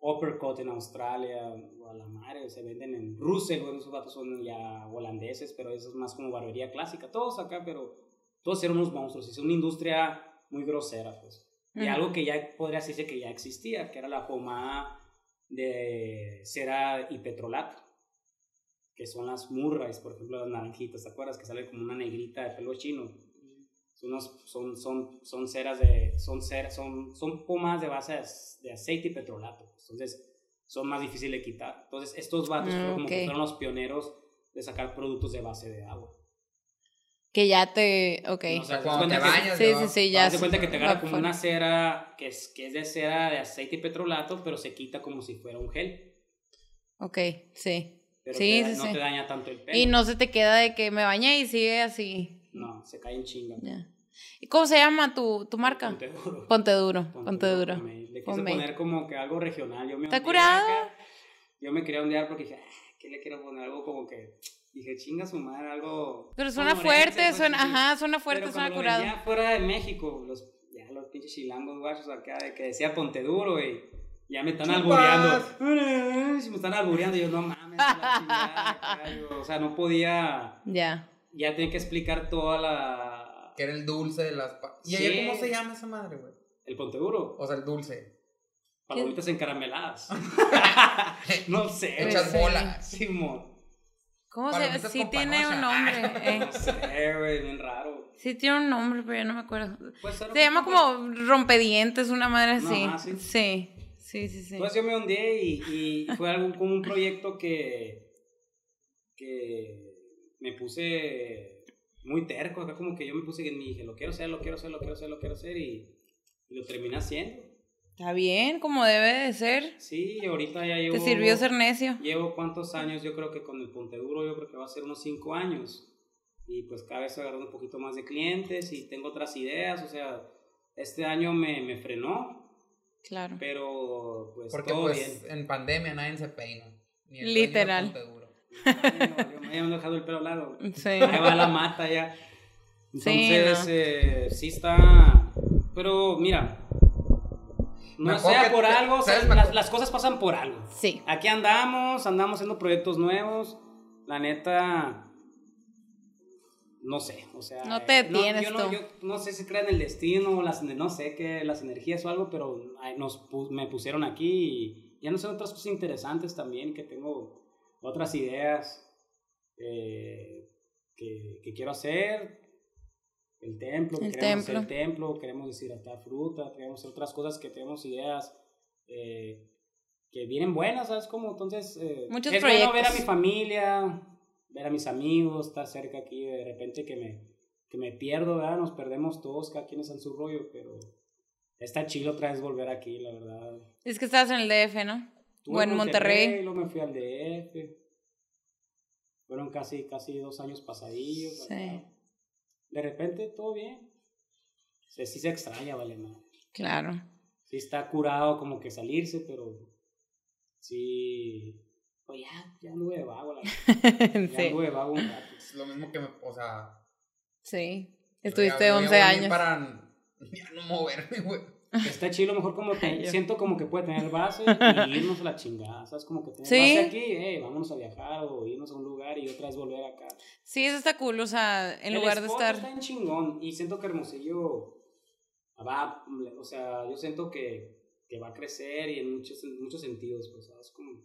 Uppercut en Australia, o a la madre, se venden en Russell, bueno, esos datos son ya holandeses, pero eso es más como barbería clásica, todos acá, pero todos eran unos monstruos, es una industria muy grosera, pues. Y algo que ya podría decirse que ya existía, que era la pomada de cera y petrolato, que son las murrays, por ejemplo, las naranjitas, ¿te acuerdas? Que sale como una negrita de pelo chino. Son, unos- son, son, son ceras de, son, ceras, son, son pomadas de base de, de aceite y petrolato. Entonces, son más difíciles de quitar. Entonces, estos vatos Ah, fueron como que ok. fueron los pioneros de sacar productos de base de agua. Que ya te. Ok. No, O sea, ¿Te cuando te cuenta que- bañas. Sí, sí, sí, ya. De cuenta que te agarra como una cera que es, que es de cera de aceite y petrolato, pero se quita como si fuera un gel. Ok, sí. Pero Sí, te sí, no sí. te daña tanto el pelo. Y no se te queda de que me bañé y sigue así. No, se cae en chinga. Ya. ¿Y cómo se llama tu, tu marca? Ponte duro. Ponte duro, Ponte ponte duro. Pomade. Le quise poner como que algo regional. Yo me ¿Está curado? acá. Yo me quería ondear porque dije, ah, ¿qué le quiero poner? Algo como que. Dije, chinga su madre, algo. Pero suena fuerte, suena, ajá, suena Pero fuerte, cuando suena curado. vendía fuera de México, los, ya los pinches chilangos guachos acá, de que decía ponte duro, y Ya me están Chupas. albureando. Si me están albureando, yo no mames. la chingada, acá, yo, o sea, no podía. Ya. Ya tenía que explicar toda la. Que era el dulce de las... ¿Y Sí. allá cómo se llama esa madre, güey? El ponte duro. O sea, el dulce. Palomitas encarameladas. no sé. Echas güey. bolas. Simón. ¿Cómo se Palomitas Sí tiene un nombre. eh. No sé, güey, bien raro. Sí tiene un nombre, pero ya no me acuerdo. Se llama como rompedientes, una madre No, así. ah, ¿sí? Sí. Sí, sí, sí. Pues yo me hundí y, y fue algo como un proyecto que, que me puse muy terco, acá como que yo me puse que me dije, lo quiero hacer, lo quiero hacer, lo quiero hacer, lo quiero hacer y, y lo terminé haciendo. Está bien, como debe de ser. Sí, y ahorita ya llevo... Te sirvió ser necio. Llevo cuántos años, yo creo que con el Ponte Duro, yo creo que va a ser unos cinco años. Y pues cada vez agarrando un poquito más de clientes y tengo otras ideas, o sea, este año me, me frenó, Claro. pero pues Porque todo pues bien. en pandemia nadie se peina. Ni el Literal. Ponte Duro. Me han dejado el pelo largo. Sí. Ahí va la mata ya. Sí, Entonces, no. eh, sí está. Pero mira, no Mejor sea por te- algo, ¿sabes? las, las cosas pasan por algo. Sí. Aquí andamos, andamos haciendo proyectos nuevos. La neta, no sé, o sea. No te eh, detienes yo, no, tú. yo no sé si crean en el destino, o las, no sé qué, las energías o algo, pero nos me pusieron aquí y ya no sé otras cosas interesantes también, que tengo otras ideas eh, que, que quiero hacer. El templo, El queremos templo. hacer el templo, queremos deshidratar fruta, queremos hacer otras cosas que tenemos ideas eh, que vienen buenas, ¿sabes cómo? Entonces, eh, Muchos es bueno ver a proyectos. mi familia, ver a mis amigos, estar cerca aquí, de repente que me, que me pierdo, ¿verdad? Nos perdemos todos, cada quien está en su rollo, pero está chido otra vez volver aquí, la verdad. Es que estabas en el DF, ¿no? Estuve O en Monterrey. Luego me fui al DF. Fueron casi, casi dos años pasadillos. Sí. acá. De repente todo bien. Sí, sí se extraña, vale, madre. Claro. Sí está curado como que salirse, pero sí... Pues ya, ya anduve de vago, la verdad. Ya sí. anduve de vago un rato. Es lo mismo que me, o sea... Sí. Estuviste ya- yo ya 11 volví años. para ya no moverme, güey. Está chido, mejor como que Ay, siento como que puede tener base y irnos a la chingada, ¿sabes? Como que tener Sí. base aquí, hey, vámonos a viajar o irnos a un lugar y otra vez volver acá. Sí, eso está cool. O sea, en El lugar de estar. Está en chingón y siento que Hermosillo va, o sea, yo siento que, que va a crecer y en muchos, en muchos sentidos, pues, ¿sabes? Como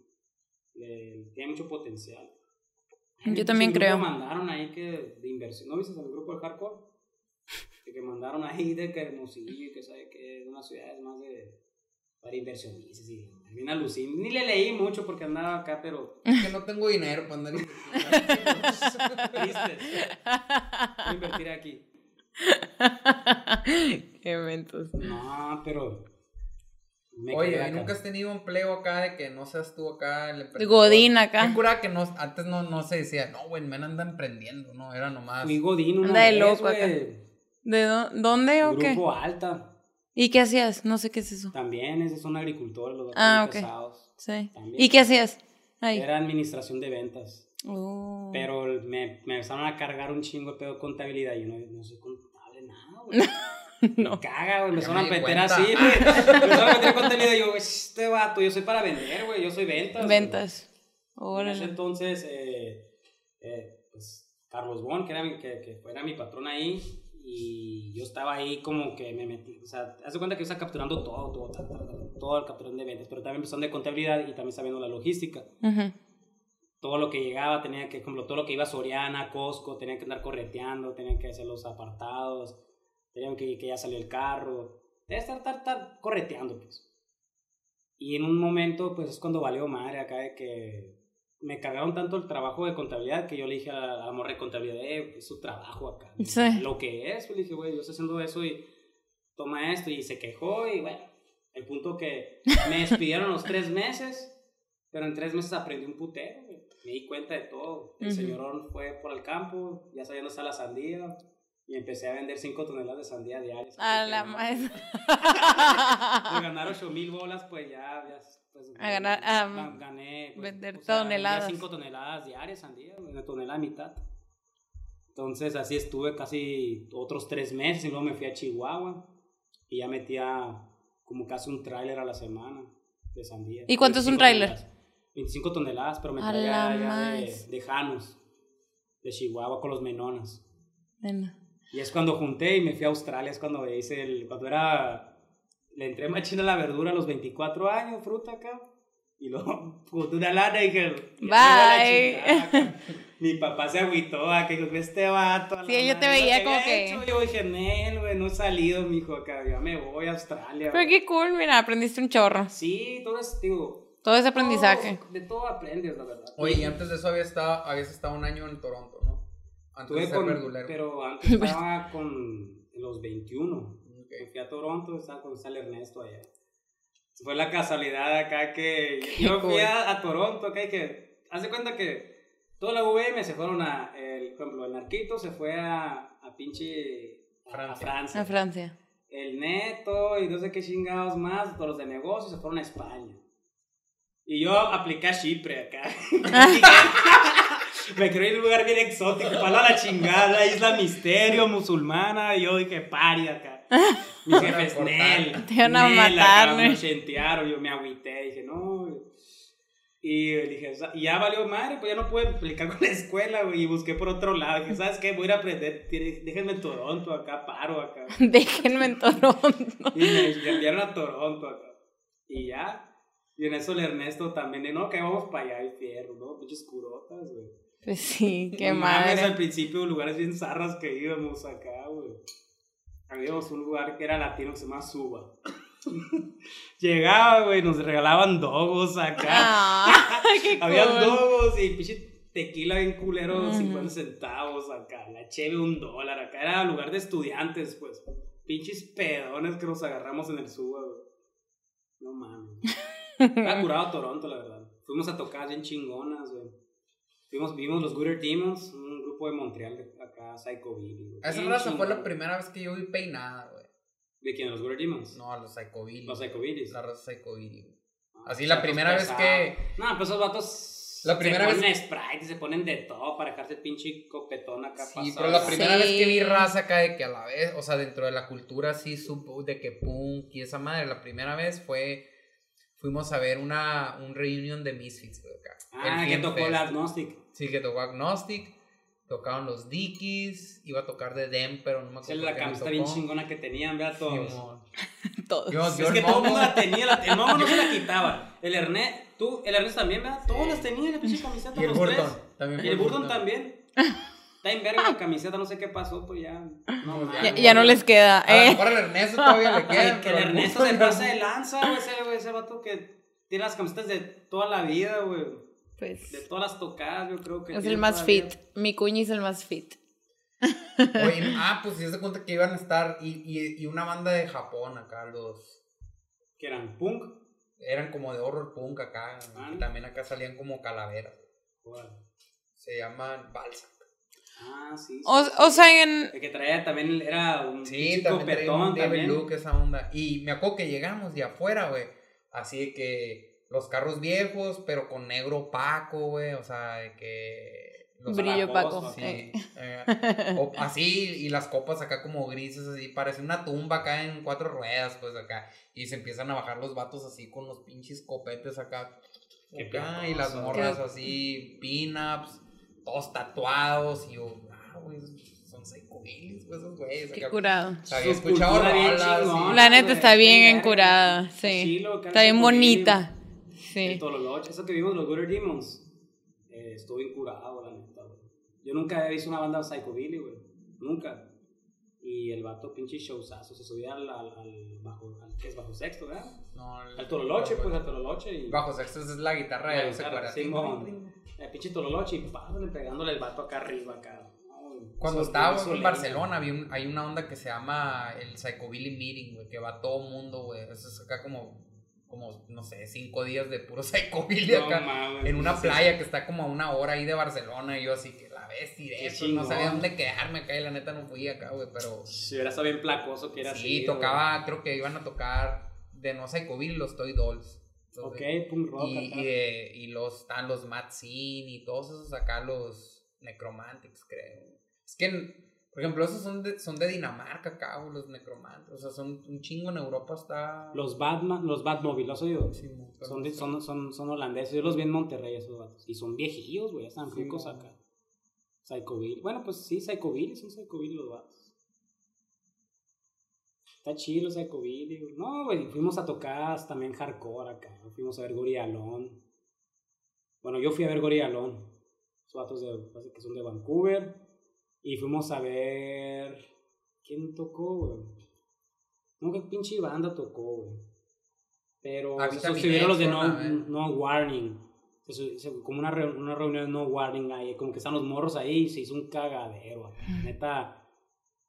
le- tiene mucho potencial. Yo también creo. mandaron ahí que de inversión, ¿no viste el grupo de hardcore? Que, que mandaron ahí de que Hermosillo y que sabe que es una ciudad es más de para inversionistas y bien alucin. Ni le leí mucho porque andaba acá, pero Es que no tengo dinero para andar tristes. Voy a invertir aquí. Qué eventos. No, pero. me Oye, ¿y nunca has tenido empleo acá de que no seas tú acá el emprendedor? Godín acá. Qué cura que no, antes no, no se decía, no, güey, men anda emprendiendo, no, era nomás. Fui Godín una Anda de loco acá. ¿De dó- dónde o qué? Grupo Alta. ¿Y qué hacías? No sé qué es eso. También, esos son agricultores, los Ah, ah, ok. pesados. Sí. También. ¿Y qué hacías? Ahí. Era administración de ventas. Oh. Pero me, me empezaron a cargar un chingo de pedo de contabilidad. y Yo no, no soy contable nada, güey. No. Me caga, güey. Me empezaron a meter así, güey. Me empezaron a meter contenido. Y yo, güey, este vato, yo soy para vender, güey. Yo soy ventas. Ventas. En ese Órale. entonces, eh, eh, pues, Carlos Bon, que era, mi, que, que era mi patrón ahí, y yo estaba ahí como que me metí, o sea, hace cuenta que yo estaba capturando todo, todo, todo, todo, el capturón de ventas, pero también empezando de contabilidad y también sabiendo la logística. Ujú. Todo lo que llegaba tenía que, como todo lo que iba a Soriana, Costco, tenía que andar correteando, tenía que hacer los apartados, tenían que, que ya salió el carro, tenía que estar, estar, estar correteando, pues. Y en un momento, pues es cuando valió madre acá de que me cargaron tanto el trabajo de contabilidad que yo le dije a la, a la morra de contabilidad, eh, es su trabajo acá. Sí. Lo que es, pues le dije, güey, yo estoy haciendo eso y toma esto. Y se quejó y bueno, el punto que me despidieron los tres meses, pero en tres meses aprendí un putero. Me di cuenta de todo. El Ujú. señorón fue por el campo, ya sabía dónde está la sandía. Y empecé a vender 5 toneladas de sandía diarias. A la maestra. ganar 8 mil bolas, pues ya, ya A ganar, ga- gané. pues, vender o sea, toneladas. 5 toneladas diarias sandía, una tonelada a mitad. Entonces así estuve casi otros 3 meses y luego me fui a Chihuahua y ya metía como casi un tráiler a la semana. de sandía. ¿Y cuánto es un 25 tráiler? toneladas. 25 toneladas, pero me traía ya de, de Janos, de Chihuahua con los menonas. Bueno. Y es cuando junté y me fui a Australia, es cuando hice el, cuando era, le entré machina a la verdura a los 24 años, fruta acá. Y luego junté una lana y dije, "Ya me voy a la Bye. chingada acá". Mi papá se agüitó a que dijo, este vato. Sí, yo te veía como que- hecho". Yo dije, Nel, güey, no he salido, mijo, acá, ya me voy a Australia. Pero güey". qué cool, mira, aprendiste un chorro. Sí, todo es, digo, Todo ese aprendizaje. todo- de todo aprendes, la verdad. Oye, y antes de eso había estado, habías estado un año en Toronto, ¿no? Antes de Estuve ser con, verdulero. pero antes estaba con los 21. Ok. Me fui a Toronto, estaba con Sal Ernesto allá. Fue la casualidad acá que yo fui cool. a, a Toronto acá y que, hace cuenta que toda la UVM se fueron a, el, por ejemplo, el Narquito se fue a, a pinche a- a Francia. Francia. A Francia. El Neto y no sé qué chingados más, todos los de negocios se fueron a España. Y yo apliqué a Chipre acá. Me creí en un lugar bien exótico, para la chingada, la isla misterio, musulmana, y yo dije, pari acá. Mis jefes, Por Nel. Te iban a Nel, matar. Me chentearon, yo me agüité, dije, no. Y dije, "Sa- y ya valió madre, pues ya no pude aplicar con la escuela, güey, y busqué por otro lado. Dije, ¿sabes qué? Voy a ir a aprender, tiene- déjenme en Toronto, acá paro, acá. Déjenme en Toronto. Y me enviaron a Toronto acá. Y ya. Y en eso el Ernesto también, de no, que vamos para allá, y fierro, ¿no? Pinches curotas, güey. Pues sí, qué No mames, al madre. principio lugares bien zarras que íbamos acá, güey. Habíamos un lugar que era latino que se llama Suba. Llegaba, güey, nos regalaban dogos acá. Ah, qué Habían cool. dogos y pinche tequila bien culero, Ujú. 50 centavos acá. La cheve un dólar acá. Era lugar de estudiantes, pues. Pinches pedones que nos agarramos en el Suba, güey. No mames. Estaba curado Toronto, la verdad. Fuimos a tocar bien chingonas, güey. Fuimos, vimos los Gooder Demons, un grupo de Montreal, de acá, Psycho Billy. güey. Esa raza fue la primera vez que yo vi peinada, güey. ¿De quién? ¿Los Gooder Demons? No, a los Psychobilly. Los Psycho Billys. La raza Psychobilly, güey. Ah, Así la primera vez pesados. que- No, pues esos vatos. La primera se vez- ponen Sprite y se ponen de todo para dejarse el pinche copetón acá Sí, pasado. pero la primera Sí. vez que vi raza acá de que a la vez, o sea, dentro de la cultura así supo de que punk y esa madre, la primera vez fue, fuimos a ver una, un reunion de Misfits, acá. Ah, que tocó el Agnostic. Sí, que tocó Agnostic, tocaron los Dickies, iba a tocar de Dem, pero no me Esa acuerdo es la camiseta bien chingona que tenían, vea todos. Simón. Todos. Yo, yo es que todo el mundo la tenía, la- el momo no se la quitaba. El Ernest, tú, el Ernest también, ¿verdad? Todos Sí. las tenían, la pinche camiseta, Y el los Burton, tres. también Y el el Burton Burton. también. Está en verga la camiseta, no sé qué pasó, pues ya. No, Pues. Ya, ya no les queda, A lo ¿eh? mejor al Ernesto todavía le queda. Que, que el Ernesto se pasa de lanza, güey, ese, güey, ese vato que tiene las camisetas de toda la vida, güey. De Pues todas las tocadas, yo creo que. es el más fit. Mi cuñi es el más fit. Oye, ah, pues sí se cuenta que iban a estar y, y, y una banda de Japón acá, los... Que eran punk. Eran como de horror punk acá. Ah. Y también acá salían como calaveras. Se llaman Balsa. Ah, sí. sí. O, o sea, en... El que traía también era un Sí, pinche también traía copetón un David también. Luke, esa onda. Y me acuerdo que llegamos de afuera, güey. Así de que los carros viejos, pero con negro opaco, güey. O sea, de que... Los Brillo opaco. Sí, eh. eh, o- así, y las copas acá como grises, así, parece una tumba acá en cuatro ruedas, pues acá. Y se empiezan a bajar los vatos así con los pinches copetes acá. Qué acá, y las morras así, pin-ups, todos tatuados. Y yo, ah, güey, son psicobilis, pues esos güeyes. Qué acá. curado. Había escuchado bien rolas, sí. La neta güey, está bien curada, sí. Chilo, acá Está bien en bonita. Sí. Eso que vimos los Gooder Demons, eh, estuvo incurado, la neta, güey. Yo nunca había visto una banda psychobilly, güey. Nunca. Y el vato pinche showzazo, se subía al, al, al bajo, al, ¿qué es? Bajo sexto, ¿verdad? No, el- Al Tololoche, pues, al Tololoche y... Bajo sexto es la guitarra La de 12 guitarra. Simón. El pinche Tololoche y pásale pegándole el vato acá arriba, acá. Cuando eso- estaba en Barcelona había un- hay una onda que se llama el Psychobilly Meeting, güey, que va todo mundo, güey. Eso es acá como, como, no sé, cinco días de puro Psychobilly No acá. mames, en una sí, playa que está como a una hora ahí de Barcelona. Y yo así que la ves y de Qué eso. No sabía dónde quedarme acá y la neta no fui acá, güey. Pero Si hubiera estado bien placoso que era sí, así. güey. tocaba, creo que iban a tocar de no Psychobilly los Toy Dolls. Ok, Entonces, punk rock. y, acá. y, de- y los, están los Mad Scene y todos esos acá, los Necromantics, creo. Es que, Por ejemplo, esos son de, son de Dinamarca acá, los necromantes. O sea, son un chingo en Europa está. Los Batman, los Batmobile, ¿los has oído? Sí, Son, de- son, son, son holandeses. Yo los vi en Monterrey, esos vatos. Y son viejillos, güey. Están Sí, ricos acá. Psychoville. Bueno, pues sí, Psychoville. Son Psychoville los vatos. Está chido Psychoville. güey. No, güey. Fuimos a tocar también hardcore acá. Fuimos a ver Gorialón. Bueno, yo fui a ver Gorialón. Esos vatos de, parece que son de Vancouver. Y fuimos a ver. ¿Quién tocó, güey? No, qué pinche banda tocó, güey. Pero se los de no, no Warning. Como una, una reunión de No Warning ahí. Como que están los morros ahí y se hizo un cagadero. acá. Neta.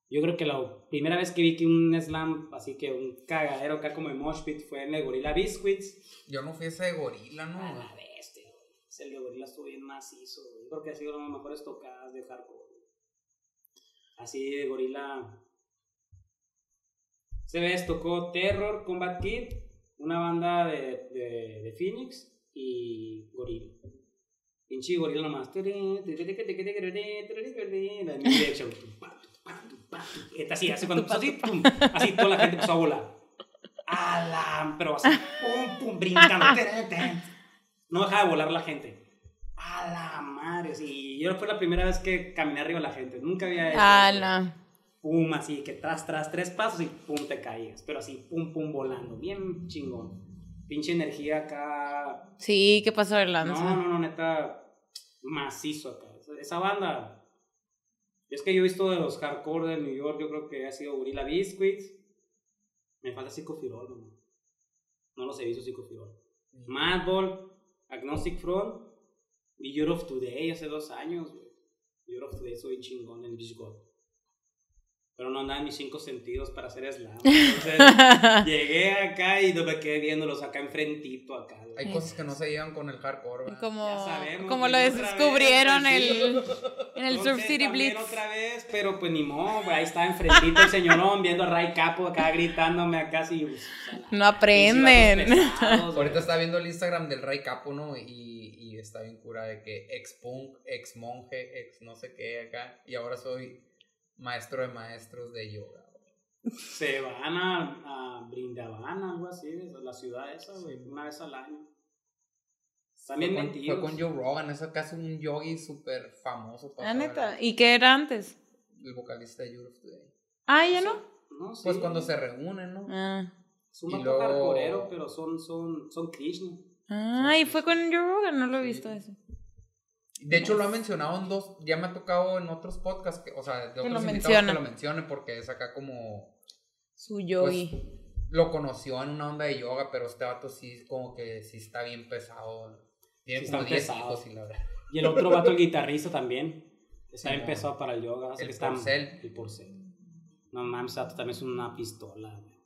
Yo creo que la primera vez que vi que un slam, así que un cagadero acá como en Mosh Pit fue en el Gorilla Biscuits. Yo no fui ese de gorila, ¿no? A la bestia, güey. Ese El de Gorilla estuvo bien macizo, güey. Yo creo que ha sido una de las mejores tocadas de hardcore. güey. Así de Gorilla. Se ves, tocó Terror, Combat Kid, una banda de, de, de Phoenix y Gorilla. Pinche Gorilla nomás. La. Esta así, así cuando así, pum, así toda la gente empezó a volar. A la, pero así, pum, pum, brincando. No dejaba de volar la gente. A la madre, sí. Yo fue la primera vez que caminé arriba de la gente. Nunca había hecho. Ah, no. Pum, así, que tras, tras, tres pasos y pum, te caías. Pero así, pum, pum, volando. Bien chingón. Pinche energía acá. Sí, ¿qué pasó de No, no, no, neta. Macizo acá. Esa- banda. Es que yo he visto de los hardcore de New York, yo creo que ha sido Gorilla Biscuits. Me falta Psicofirol, no. No los he visto Psicofirol. Madball, Agnostic Front y Year of Today hace dos años, güey. Year of Today soy chingón en Beach God. Pero no andaba en mis cinco sentidos para hacer slam. Entonces, llegué acá y me quedé viéndolos acá enfrentito acá. Hay cosas que no se llevan con el hardcore, ¿verdad? Como, Ya sabemos, como lo vez, descubrieron el, en el Surf City Blitz. otra vez, pero pues ni modo. Ahí estaba enfrentito el señorón viendo a Ray Capo acá gritándome acá así. pues, No aprenden. pesados. Ahorita está viendo el Instagram del Ray Capo, ¿no? Y, y está bien cura de que ex punk, ex monje, ex no sé qué acá. Y ahora soy maestro de maestros de yoga. Se van a, a Brindavan, algo así, de la ciudad esa, güey, una vez al año. Bien Fue con, fue con Joe Rogan, es acaso un yogi súper famoso. Ah, pasó, neta. ¿Y qué era antes? El vocalista de of Today. Ah, ya no. No, sí. Pues cuando se reúnen, ¿no? Ah. Es un luego- pero son, son, son Krishna. Ah, y fue con Joe Rogan, no lo he Sí. visto eso. De hecho, lo ha mencionado en dos, ya me ha tocado en otros podcasts, que, o sea, de otros lo invitados menciona. que lo mencione, porque es acá como, Su pues, yogi. lo conoció en una onda de yoga, pero este vato sí, como que sí está bien pesado. Tiene Sí como está 10 pesado. hijos y la verdad. Y el otro vato, el guitarrista también. Está Sí, bien pesado para el yoga. El está- Porcel. El porcel. No mames, ese vato también es una pistola, güey.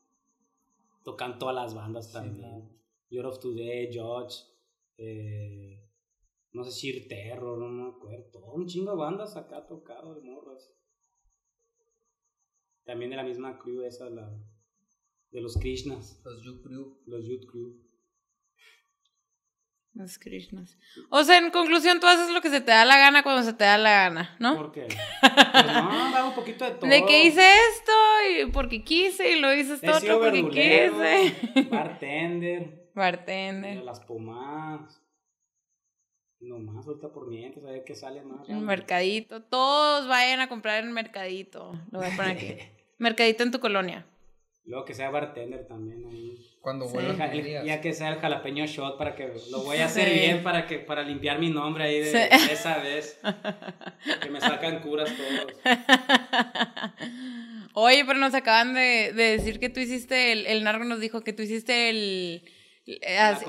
Tocan todas las bandas también. Year of Today, Judge, eh, no sé, Sheer Terror, no me acuerdo. Todo un chingo de bandas acá tocado de morras. También de la misma crew esa, la, de los Krishnas, Los You Crew. los Youth Crew. Los Krishnas. O sea, en conclusión, tú haces lo que se te da la gana cuando se te da la gana, ¿no? ¿Por qué? Pues no, da un poquito de todo. De que hice esto y porque quise y lo hice esto otro porque quise. bartender, Bartender. las pomadas. No más, ahorita por mientras, a ver qué sale más. El mercadito. Todos vayan a comprar en mercadito. Lo voy a poner aquí. mercadito en tu colonia. Luego que sea bartender también ahí. Cuando Sí. días. ya que sea el jalapeño shot para que lo voy a hacer Sí. bien para que para limpiar mi nombre ahí de, Sí. de esa vez. que me sacan curas todos. Oye, pero nos acaban de, de decir que tú hiciste, el, el narco nos dijo que tú hiciste el...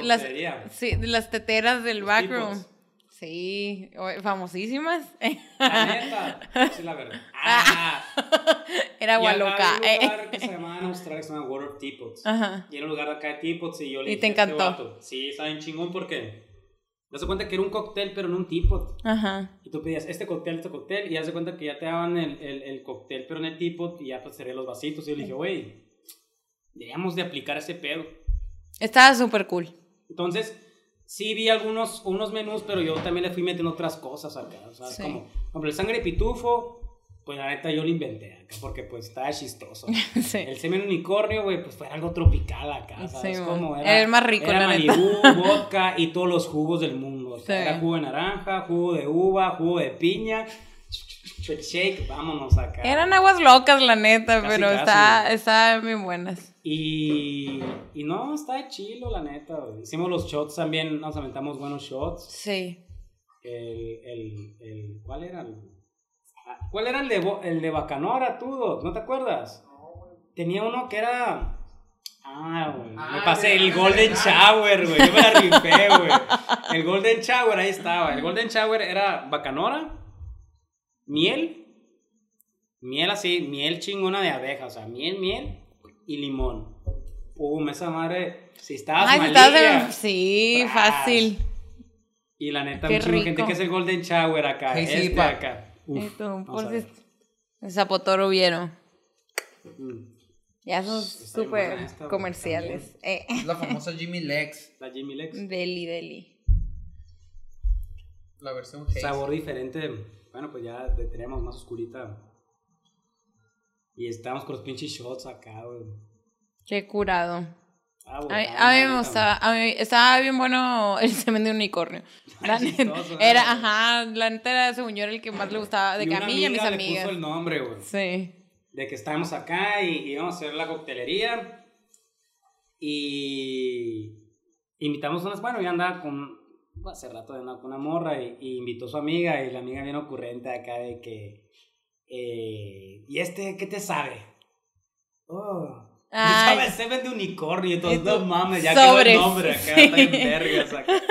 las, sí, las teteras del backroom. Sí, famosísimas. La neta, es la verdad. Ah, Era y agua loca. un eh. lugar que se llamaba en Australia que se llama Water Teapots. Ajá. Y era un lugar acá de teapots y yo le Y dije te a este encantó. vato, sí, está bien chingón porque te das cuenta que era un cóctel pero en un teapot. Ajá. Y tú pedías este cóctel, este cóctel y haz de cuenta que ya te daban el, el, el cóctel pero en el teapot y ya pues seré los vasitos. Y yo le dije, güey, deberíamos de aplicar ese pedo. Estaba súper cool. Entonces, sí vi algunos unos menús, pero yo también le fui metiendo otras cosas acá. O sea, Sí. como, ejemplo, el sangre pitufo, Pues la neta yo lo inventé acá porque pues estaba chistoso. Sí. El semen unicornio, güey, pues fue algo tropical acá, ¿sabes? Sí, Como Era el más rico, era la neta. Malibú, vodka y todos los jugos del mundo. O sea. Era jugo de naranja, jugo de uva, jugo de piña, shake, vámonos acá. Eran aguas locas, la neta, Casi, pero casi. está, estaban bien buenas. Y, y no, está chilo, la neta. güey. Hicimos los shots también, nos aventamos buenos shots. Sí. El, el, el, ¿cuál era? el- ah, ¿Cuál era el de, el de Bacanora, tú? ¿No te acuerdas? Tenía uno que era... Ah, güey. Ah, me pasé de- el de Golden. Shower, güey. Yo me la rifé, güey. El Golden Shower, ahí estaba. El Golden Shower era Bacanora, miel, miel así, miel chingona de abeja, o sea, miel, miel y limón. Pum, esa madre, si estabas Ay, si malilla, en- Sí, Tras. fácil. y la neta, de gente que es el Golden Shower acá, Hey, sí, este pa. acá. Uf, vamos por si el Zapotoro vieron. Mm, Ya son súper comerciales. Eh, Es la famosa Jimmy Lex, La Jimmy Lex. deli, deli. la versión. Sabor diferente. Bueno, pues ya teníamos más oscurita. Y estábamos con los pinches shots acá, güey. Qué curado. Ah, A güey, mí, ah, a mí me gustaba, a mí estaba bien bueno el semen de unicornio. La chistoso, era, ajá, la neta era según yo era el que más le gustaba de Y que a mí y a mis le amigas. puso el nombre, güey. Sí. De que estábamos acá y íbamos a hacer la coctelería. Y invitamos unas, bueno, ya andaba con, hace rato andaba con una morra y, y invitó a su amiga y la amiga bien ocurrente acá de que, eh, ¿y este qué te sabe? Oh, Ay. sabe semen de unicornio y todo, Y tú, no mames, ya quedó el nombre acá, sí. está en vergas acá.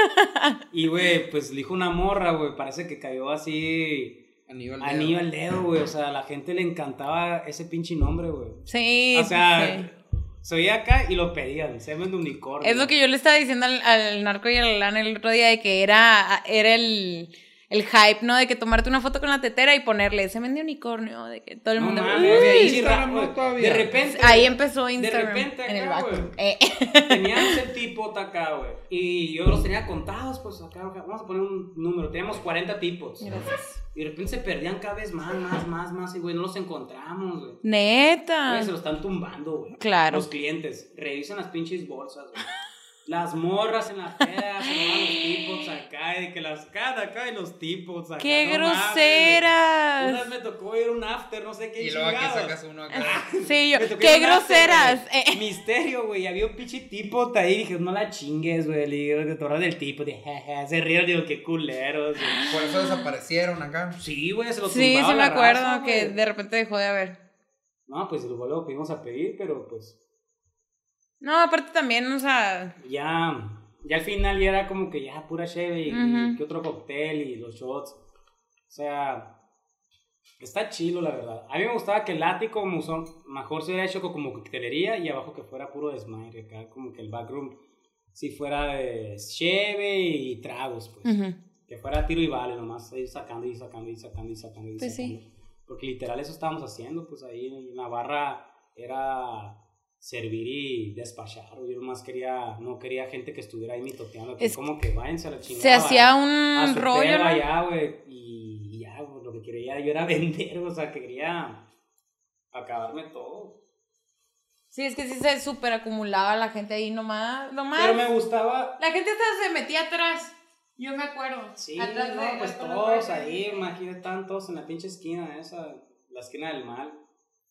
Y güey, pues le dijo una morra, güey, parece que cayó así Aníbal a nivel al dedo, güey, o sea, a la gente le encantaba ese pinche nombre, güey. Sí, O sea, sí. se oía acá y lo pedían, semen de unicornio. Es lo que yo le estaba diciendo al, al narco y al Alan el otro día de que era, era el, el hype, ¿no? De que tomarte una foto con la tetera y ponerle semen de unicornio, de que todo el No mundo... mames, "Uy". de Instagram no todavía. De repente. Ahí empezó Instagram repente en el acá, vacuum. güey. Eh. Teníamos el tipo acá, güey. Y yo los tenía contados, pues acá, acá, vamos a poner un número. Teníamos 40 tipos. Gracias. Y de repente se perdían cada vez más, más, más, más. Y güey, no los encontramos, güey. Neta. Güey, se lo están tumbando, güey. Claro. Los clientes. Revisen las pinches bolsas, güey. Las morras en la peda, se roban los tipos acá, y que las cada acá y los tipos acá. ¡Qué no mames, groseras! Una vez me tocó ir a un after, no sé qué Y luego aquí sacas uno acá. Sí, yo, ¡qué after, groseras! güey. Eh. Misterio, güey. Había un pinche tipo ahí. Dije, no la chingues, güey. Le digo, te acuerdas del tipo. Dije, jeje, se rieron. Digo, qué culeros. güey. Por eso desaparecieron acá. Sí, güey, se lo Sí, tumbaba sí me acuerdo raza, que güey. de repente dejó de haber. No, pues luego lo pedimos a pedir, pero pues No, aparte también, o sea, ya. Ya al final ya era como que ya pura cheve y, y Ujú. que otro cóctel y los shots. O sea, está chilo, la verdad. A mí me gustaba que el ático como son, mejor se hubiera hecho como coctelería y abajo que fuera puro desmadre. Acá como que el backroom si fuera de cheve y tragos, pues. ujú. Que fuera tiro y vale, nomás ir sacando y sacando y sacando y sacando y Pues sí. sacando. Porque literal eso estábamos haciendo, pues ahí en la barra era servir y despachar. Yo nomás quería, no quería gente que estuviera ahí mitoteando. que Es- como que váyanse a la chingada. se hacía un rollo, ¿no? allá, güey. Y, ya, pues, lo que quería yo era vender, o sea, que quería acabarme todo. Sí, es que sí se súper acumulaba la gente ahí nomás, nomás. Pero me gustaba La gente hasta se metía atrás. Yo me acuerdo. Sí, atrás no, de- pues todos ahí, imagínate, estaban todos en la pinche esquina esa, la esquina del mal.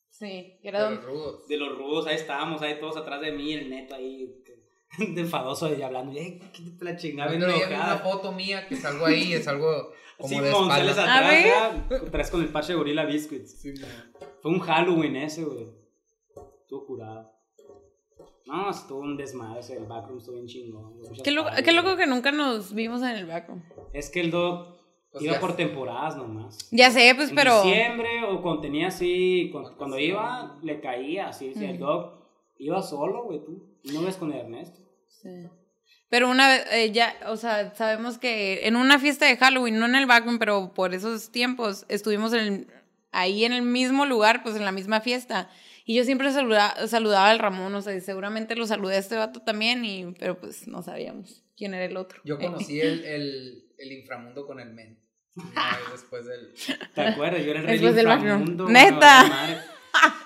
Sí, era De los rudos. De los rudos, ahí estábamos, ahí todos atrás de mí, el neto ahí, de enfadoso y hablando, eh, quítate la chingada, bien vi una enojada. foto mía que salgo ahí, es algo como Sí, de mon, sales espalda. Atrás, ya, atrás con el parche de Gorilla Biscuits. Sí. Fue un Halloween ese, güey. Estuvo curado. No, estuvo un desmadre, ese, el backroom estuvo bien chingón. Qué, loco, parties, qué loco que nunca nos vimos en el vacuum. Es que el dog Pues iba por temporadas nomás. Ya sé, pues, en pero. diciembre o cuando tenía así, cuando, cuando iba, le caía así, si el Ujú. dog iba solo, güey, tú, y no ves con Ernesto. Sí. Pero una vez, eh, ya, o sea, sabemos que en una fiesta de Halloween, no en el vacuum, pero por esos tiempos, estuvimos en el- ahí en el mismo lugar, pues en la misma fiesta. Y yo siempre saluda- saludaba al Ramón, o sea, y seguramente lo saludé a este vato también, y, pero pues no sabíamos quién era el otro. Yo Eh, conocí el, el, el inframundo con el men. Una vez después del. ¿Te acuerdas? Yo era el rey Después del inframundo, ¡Neta! no, madre.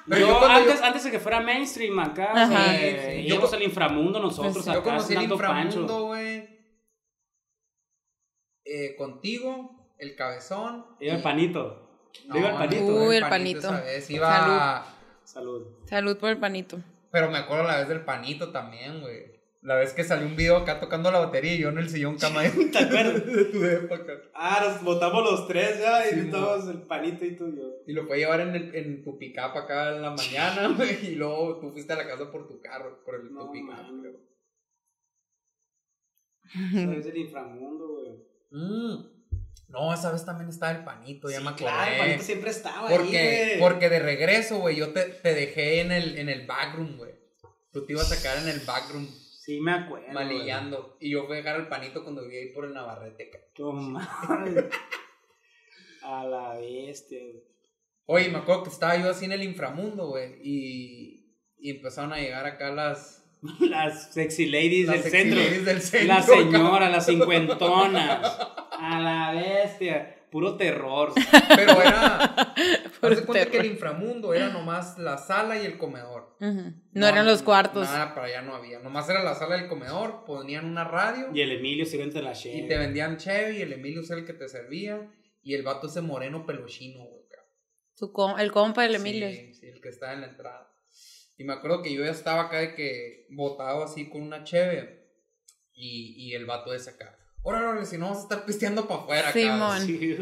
Pero Yo, antes, yo- antes de que fuera mainstream acá, Ajá. sí, Sí, sí. íbamos Yo- al inframundo nosotros Pues, acá, Yo conocí el inframundo, güey. Eh, contigo, el cabezón. Iba el panito. No, Iba el panito. Uy, el panito. Iba. Salud. Salud por el panito. Pero me acuerdo la vez del panito también, güey. La vez que salió un video acá tocando la batería y yo en el sillón cama ¿Te acuerdas? de tu acá. Ah, nos botamos los tres ya Sí, y todos el panito y tú y yo. Y lo fue a llevar en, el, en tu pickup acá en la mañana. Y luego tú fuiste a la casa por tu carro, por el No, tu pickup, creo. Esa es el inframundo, güey. Mm. No, esa vez también estaba el panito, ya Sí, me acordé. Claro, el panito siempre estaba porque, ahí, güey. porque de regreso, güey, yo te, te dejé en el, en el backroom, güey. Tú te ibas a quedar en el backroom Sí, me acuerdo. güey. malillando. Y yo fui a dejar el panito cuando viví ahí por el Navarrete. Toma. A la bestia, güey. Oye, me acuerdo que estaba yo así en el inframundo, güey. Y, y empezaron a llegar acá las, Las sexy ladies las del sexy centro. ladies del centro. Las señoras, las cincuentonas. A la bestia. Puro terror. Pero era. Puro cuenta que el inframundo era nomás la sala y el comedor. No, eran los cuartos. Nada, para allá no había. Nomás era la sala y el comedor. Ponían una radio. Y el Emilio se entre la Y cheve. te vendían Chevy, el Emilio es el que te servía. Y el vato ese moreno peluchino, güey. com- el compa del Emilio. Sí, sí, el que estaba en la entrada. Y me acuerdo que yo ya estaba acá de que botado así con una Cheve. Y, y el vato ese acá. Órale, órale, si no vas a estar pisteando para afuera. Simón. Sí,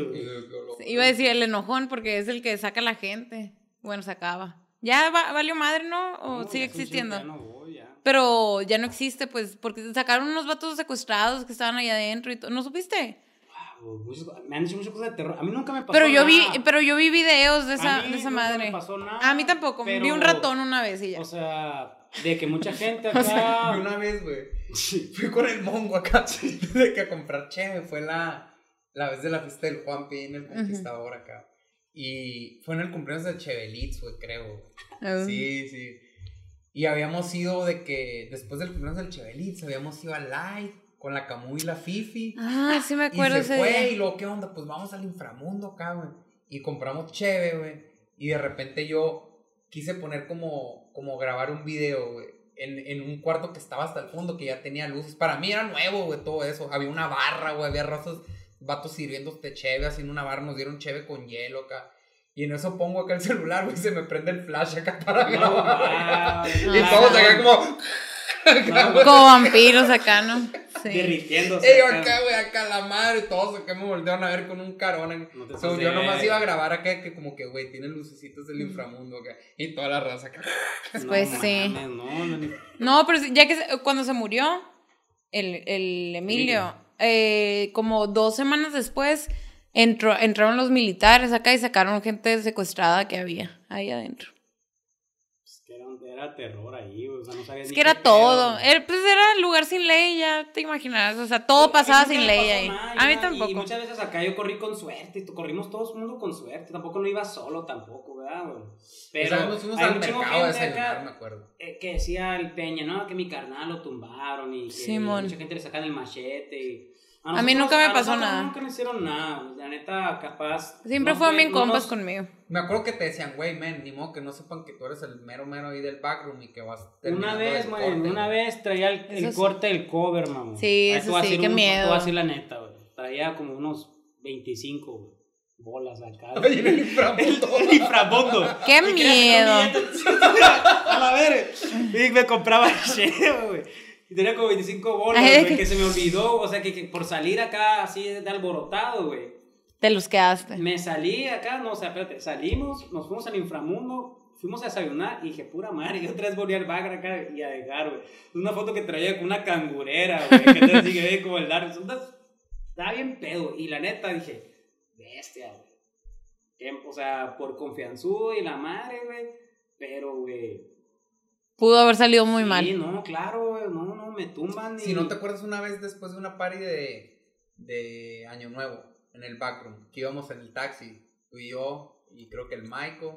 Iba a decir el enojón porque es el que saca a la gente. Bueno, sacaba. ¿Ya va- valió madre, no? ¿O No, sigue existiendo? ya no voy, ya. Pero ya no existe, pues, porque sacaron unos vatos secuestrados que estaban ahí adentro y todo. ¿No supiste? Me han dicho muchas cosas de terror. A mí nunca me pasó Pero yo vi, nada. pero yo vi videos de A esa, mí de esa nunca madre. me pasó nada, A mí tampoco. Vi un ratón una vez y ya. O sea, de que mucha gente O sea, acá. Y una vez, güey, fui con el mongo acá de que a comprar cheve. Fue la, la vez de la fiesta del Juan P. en el Conquistador acá. Y fue en el cumpleaños de Chevelitz, güey, creo. Ah. Sí, sí. Y habíamos ido de que después del cumpleaños del Chevelitz, habíamos ido al Light con la Camu y la Fifi. Ah, sí me Y acuerdo se ese fue, día. y luego, ¿qué onda? Pues vamos al inframundo acá, güey. Y compramos cheve, güey. Y de repente yo quise poner como, como grabar un video, güey. En, en un cuarto que estaba hasta el fondo, que ya tenía luces. Para mí era nuevo, güey, todo eso. Había una barra, güey. Había razos, vatos sirviéndote cheve, haciendo una barra. Nos dieron cheve con hielo acá. Y en eso pongo acá el celular, güey. Se me prende el flash acá para No, grabar. wow, y todos acá como... no, Como vampiros acá, ¿no? Sí. derritiéndose. Ey, acá. güey, acá la madre, todos acá me voltearon a ver con un carón. No te So, yo nomás iba a grabar acá que como que, güey, tiene lucecitos del inframundo acá. Y toda la raza acá. Pues no, sí. mames, no, no, ni- No, pero ya que se- cuando se murió el, el Emilio, eh, como dos semanas después entró, entraron los militares acá y sacaron gente secuestrada que había ahí adentro. Pues, era, terror ahí, o sea, no sabías Es ni que era qué todo. Era, pues era el lugar sin ley, ya te imaginarás. O sea, todo pasaba sin ley ahí. nada, A mí tampoco. Y muchas veces acá yo corrí con suerte, corrimos todo el mundo con suerte, tampoco no iba solo tampoco, ¿verdad, güey? Pero Pero nos fuimos hay al un chingo mercado a gente desayunar, acá, me acuerdo. eh, que decía el Peña, ¿no? Que mi carnal lo tumbaron y que Simón. mucha gente le sacan el machete. Y A mí nosotros- nunca me a pasó nada. Nunca nos hicieron nada, la neta, capaz. Siempre no fueron fue- bien compas conmigo. Me acuerdo que te decían, güey, men, ni modo que no sepan que tú eres el mero mero ahí del backroom y que vas Una vez, corte, una güey. vez traía el, el corte del cover, mamá. Sí, eso a sí, qué un- miedo. Te a decir la neta, güey. Traía como unos 25, güey, bolas acá. En el inframundo. El inframundo. ¡Qué miedo! A la verga. Y me compraba cheve, güey. Y tenía como 25 bolas, güey, que- que se me olvidó. O sea, que, que por salir acá así de alborotado, güey. Te los quedaste. Me salí acá, no, o sea, espérate, salimos, nos fuimos al inframundo, fuimos a desayunar y dije, pura madre, yo otra vez volví al bagre acá y a dejar, güey. Una foto que traía con una cangurera, güey, que te sigue como el Dark. Estaba bien pedo, y la neta dije, bestia, güey. Qué- O sea, por confianzudo y la madre, güey, pero, güey. Pudo haber salido muy sí, mal. no, claro, no, no, me tumban. y- Si no te acuerdas una vez después de una party de, de Año Nuevo, en el backroom, que íbamos en el taxi, tú y yo, y creo que el Michael,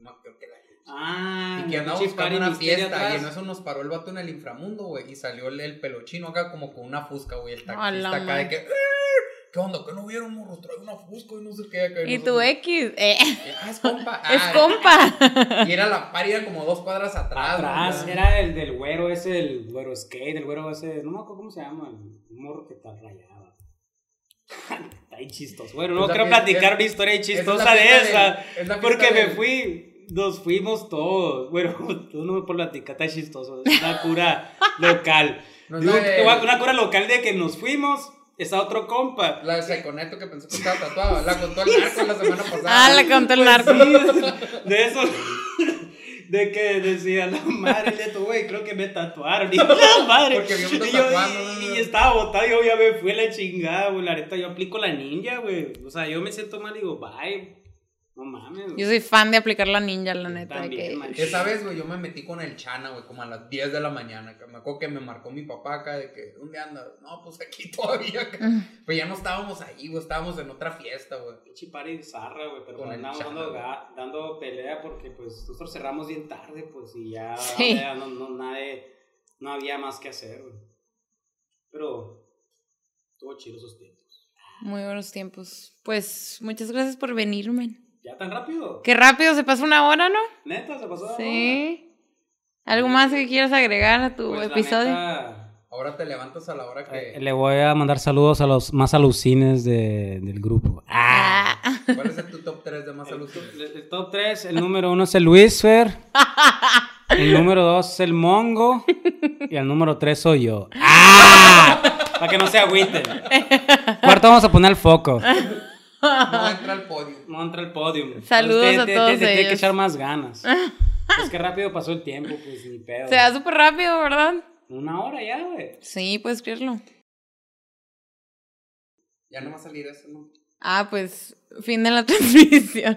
no, creo que la Ah, y que andaba buscando una fiesta y en eso nos paró el vato en el inframundo, güey, y salió el, el pelochino acá como con una fusca, güey, el taxista acá de que ¿qué onda? ¿Qué no vieron, morros? Trae una fusco y no sé qué. acá", Y tu nosotros, X, eh, Ah, es compa. es Ah, compa. Y era la par, era como dos cuadras atrás. Atrás ¿no? era el del güero ese, el güero skate, el güero ese, no me acuerdo cómo se llama, el morro que está rayado. está ahí chistoso. Bueno, no quiero platicar es- una historia es chistosa de esa. del- es porque me fui, nos fuimos todos. Bueno, tú no me puedes platicar, está chistoso. Es una cura local. No es Digo, una cura local de que nos fuimos, está otro compa. La de Seconeto que pensó que estaba tatuada. La contó el narco la semana pasada. Ah, la contó el Pues narco. sí, de eso. De que decía la madre de tu güey, creo que me tatuaron. Y la madre. Porque yo, y- y estaba botado, yo ya me fui a la chingada, güey. La neta, yo aplico la ninja, güey. O sea, yo me siento mal y digo, bye. No mames. güey. Yo soy fan de aplicar la ninja, la neta. de También, que-. Esa vez, güey, yo me metí con el Chana, güey, como a las 10 de la mañana. Que me acuerdo que me marcó mi papá acá de que, ¿dónde anda? No, pues aquí todavía. acá. Pues ya no estábamos ahí, güey, estábamos en otra fiesta, güey. Party zarra, güey, pero chavo, dando, dando pelea porque pues nosotros cerramos bien tarde, pues y ya, Sí. ya no, no, nadie, no había más que hacer, güey. Pero estuvo chido esos tiempos. Muy buenos tiempos. Pues muchas gracias por venirme. ¿Ya tan rápido? Qué rápido se pasa una hora, ¿no? ¿Neta? ¿Se pasó? la Sí. ¿Algo más que quieras agregar a tu? Pues, la episodio? neta, Ahora te levantas a la hora que. eh, le voy a mandar saludos a los más alucines de, del grupo. Ah. ¿Cuál es el tu top 3 de más El, salud? el- el top 3, el número 1 es el Luisfer. El número 2 es el Mongo. Y el número 3 soy yo. ¡Ah! Para que no se agüiten. Cuarto vamos a poner el foco. No entra al podio. No entra el podio. Saludos a todos Tiene que ellos. echar más ganas. es que rápido pasó el tiempo, pues ni pedo. Se da súper rápido, ¿verdad? Una hora ya, güey. Sí, puedes creerlo. Ya no va a salir eso, ¿no? Ah, pues fin de la transmisión.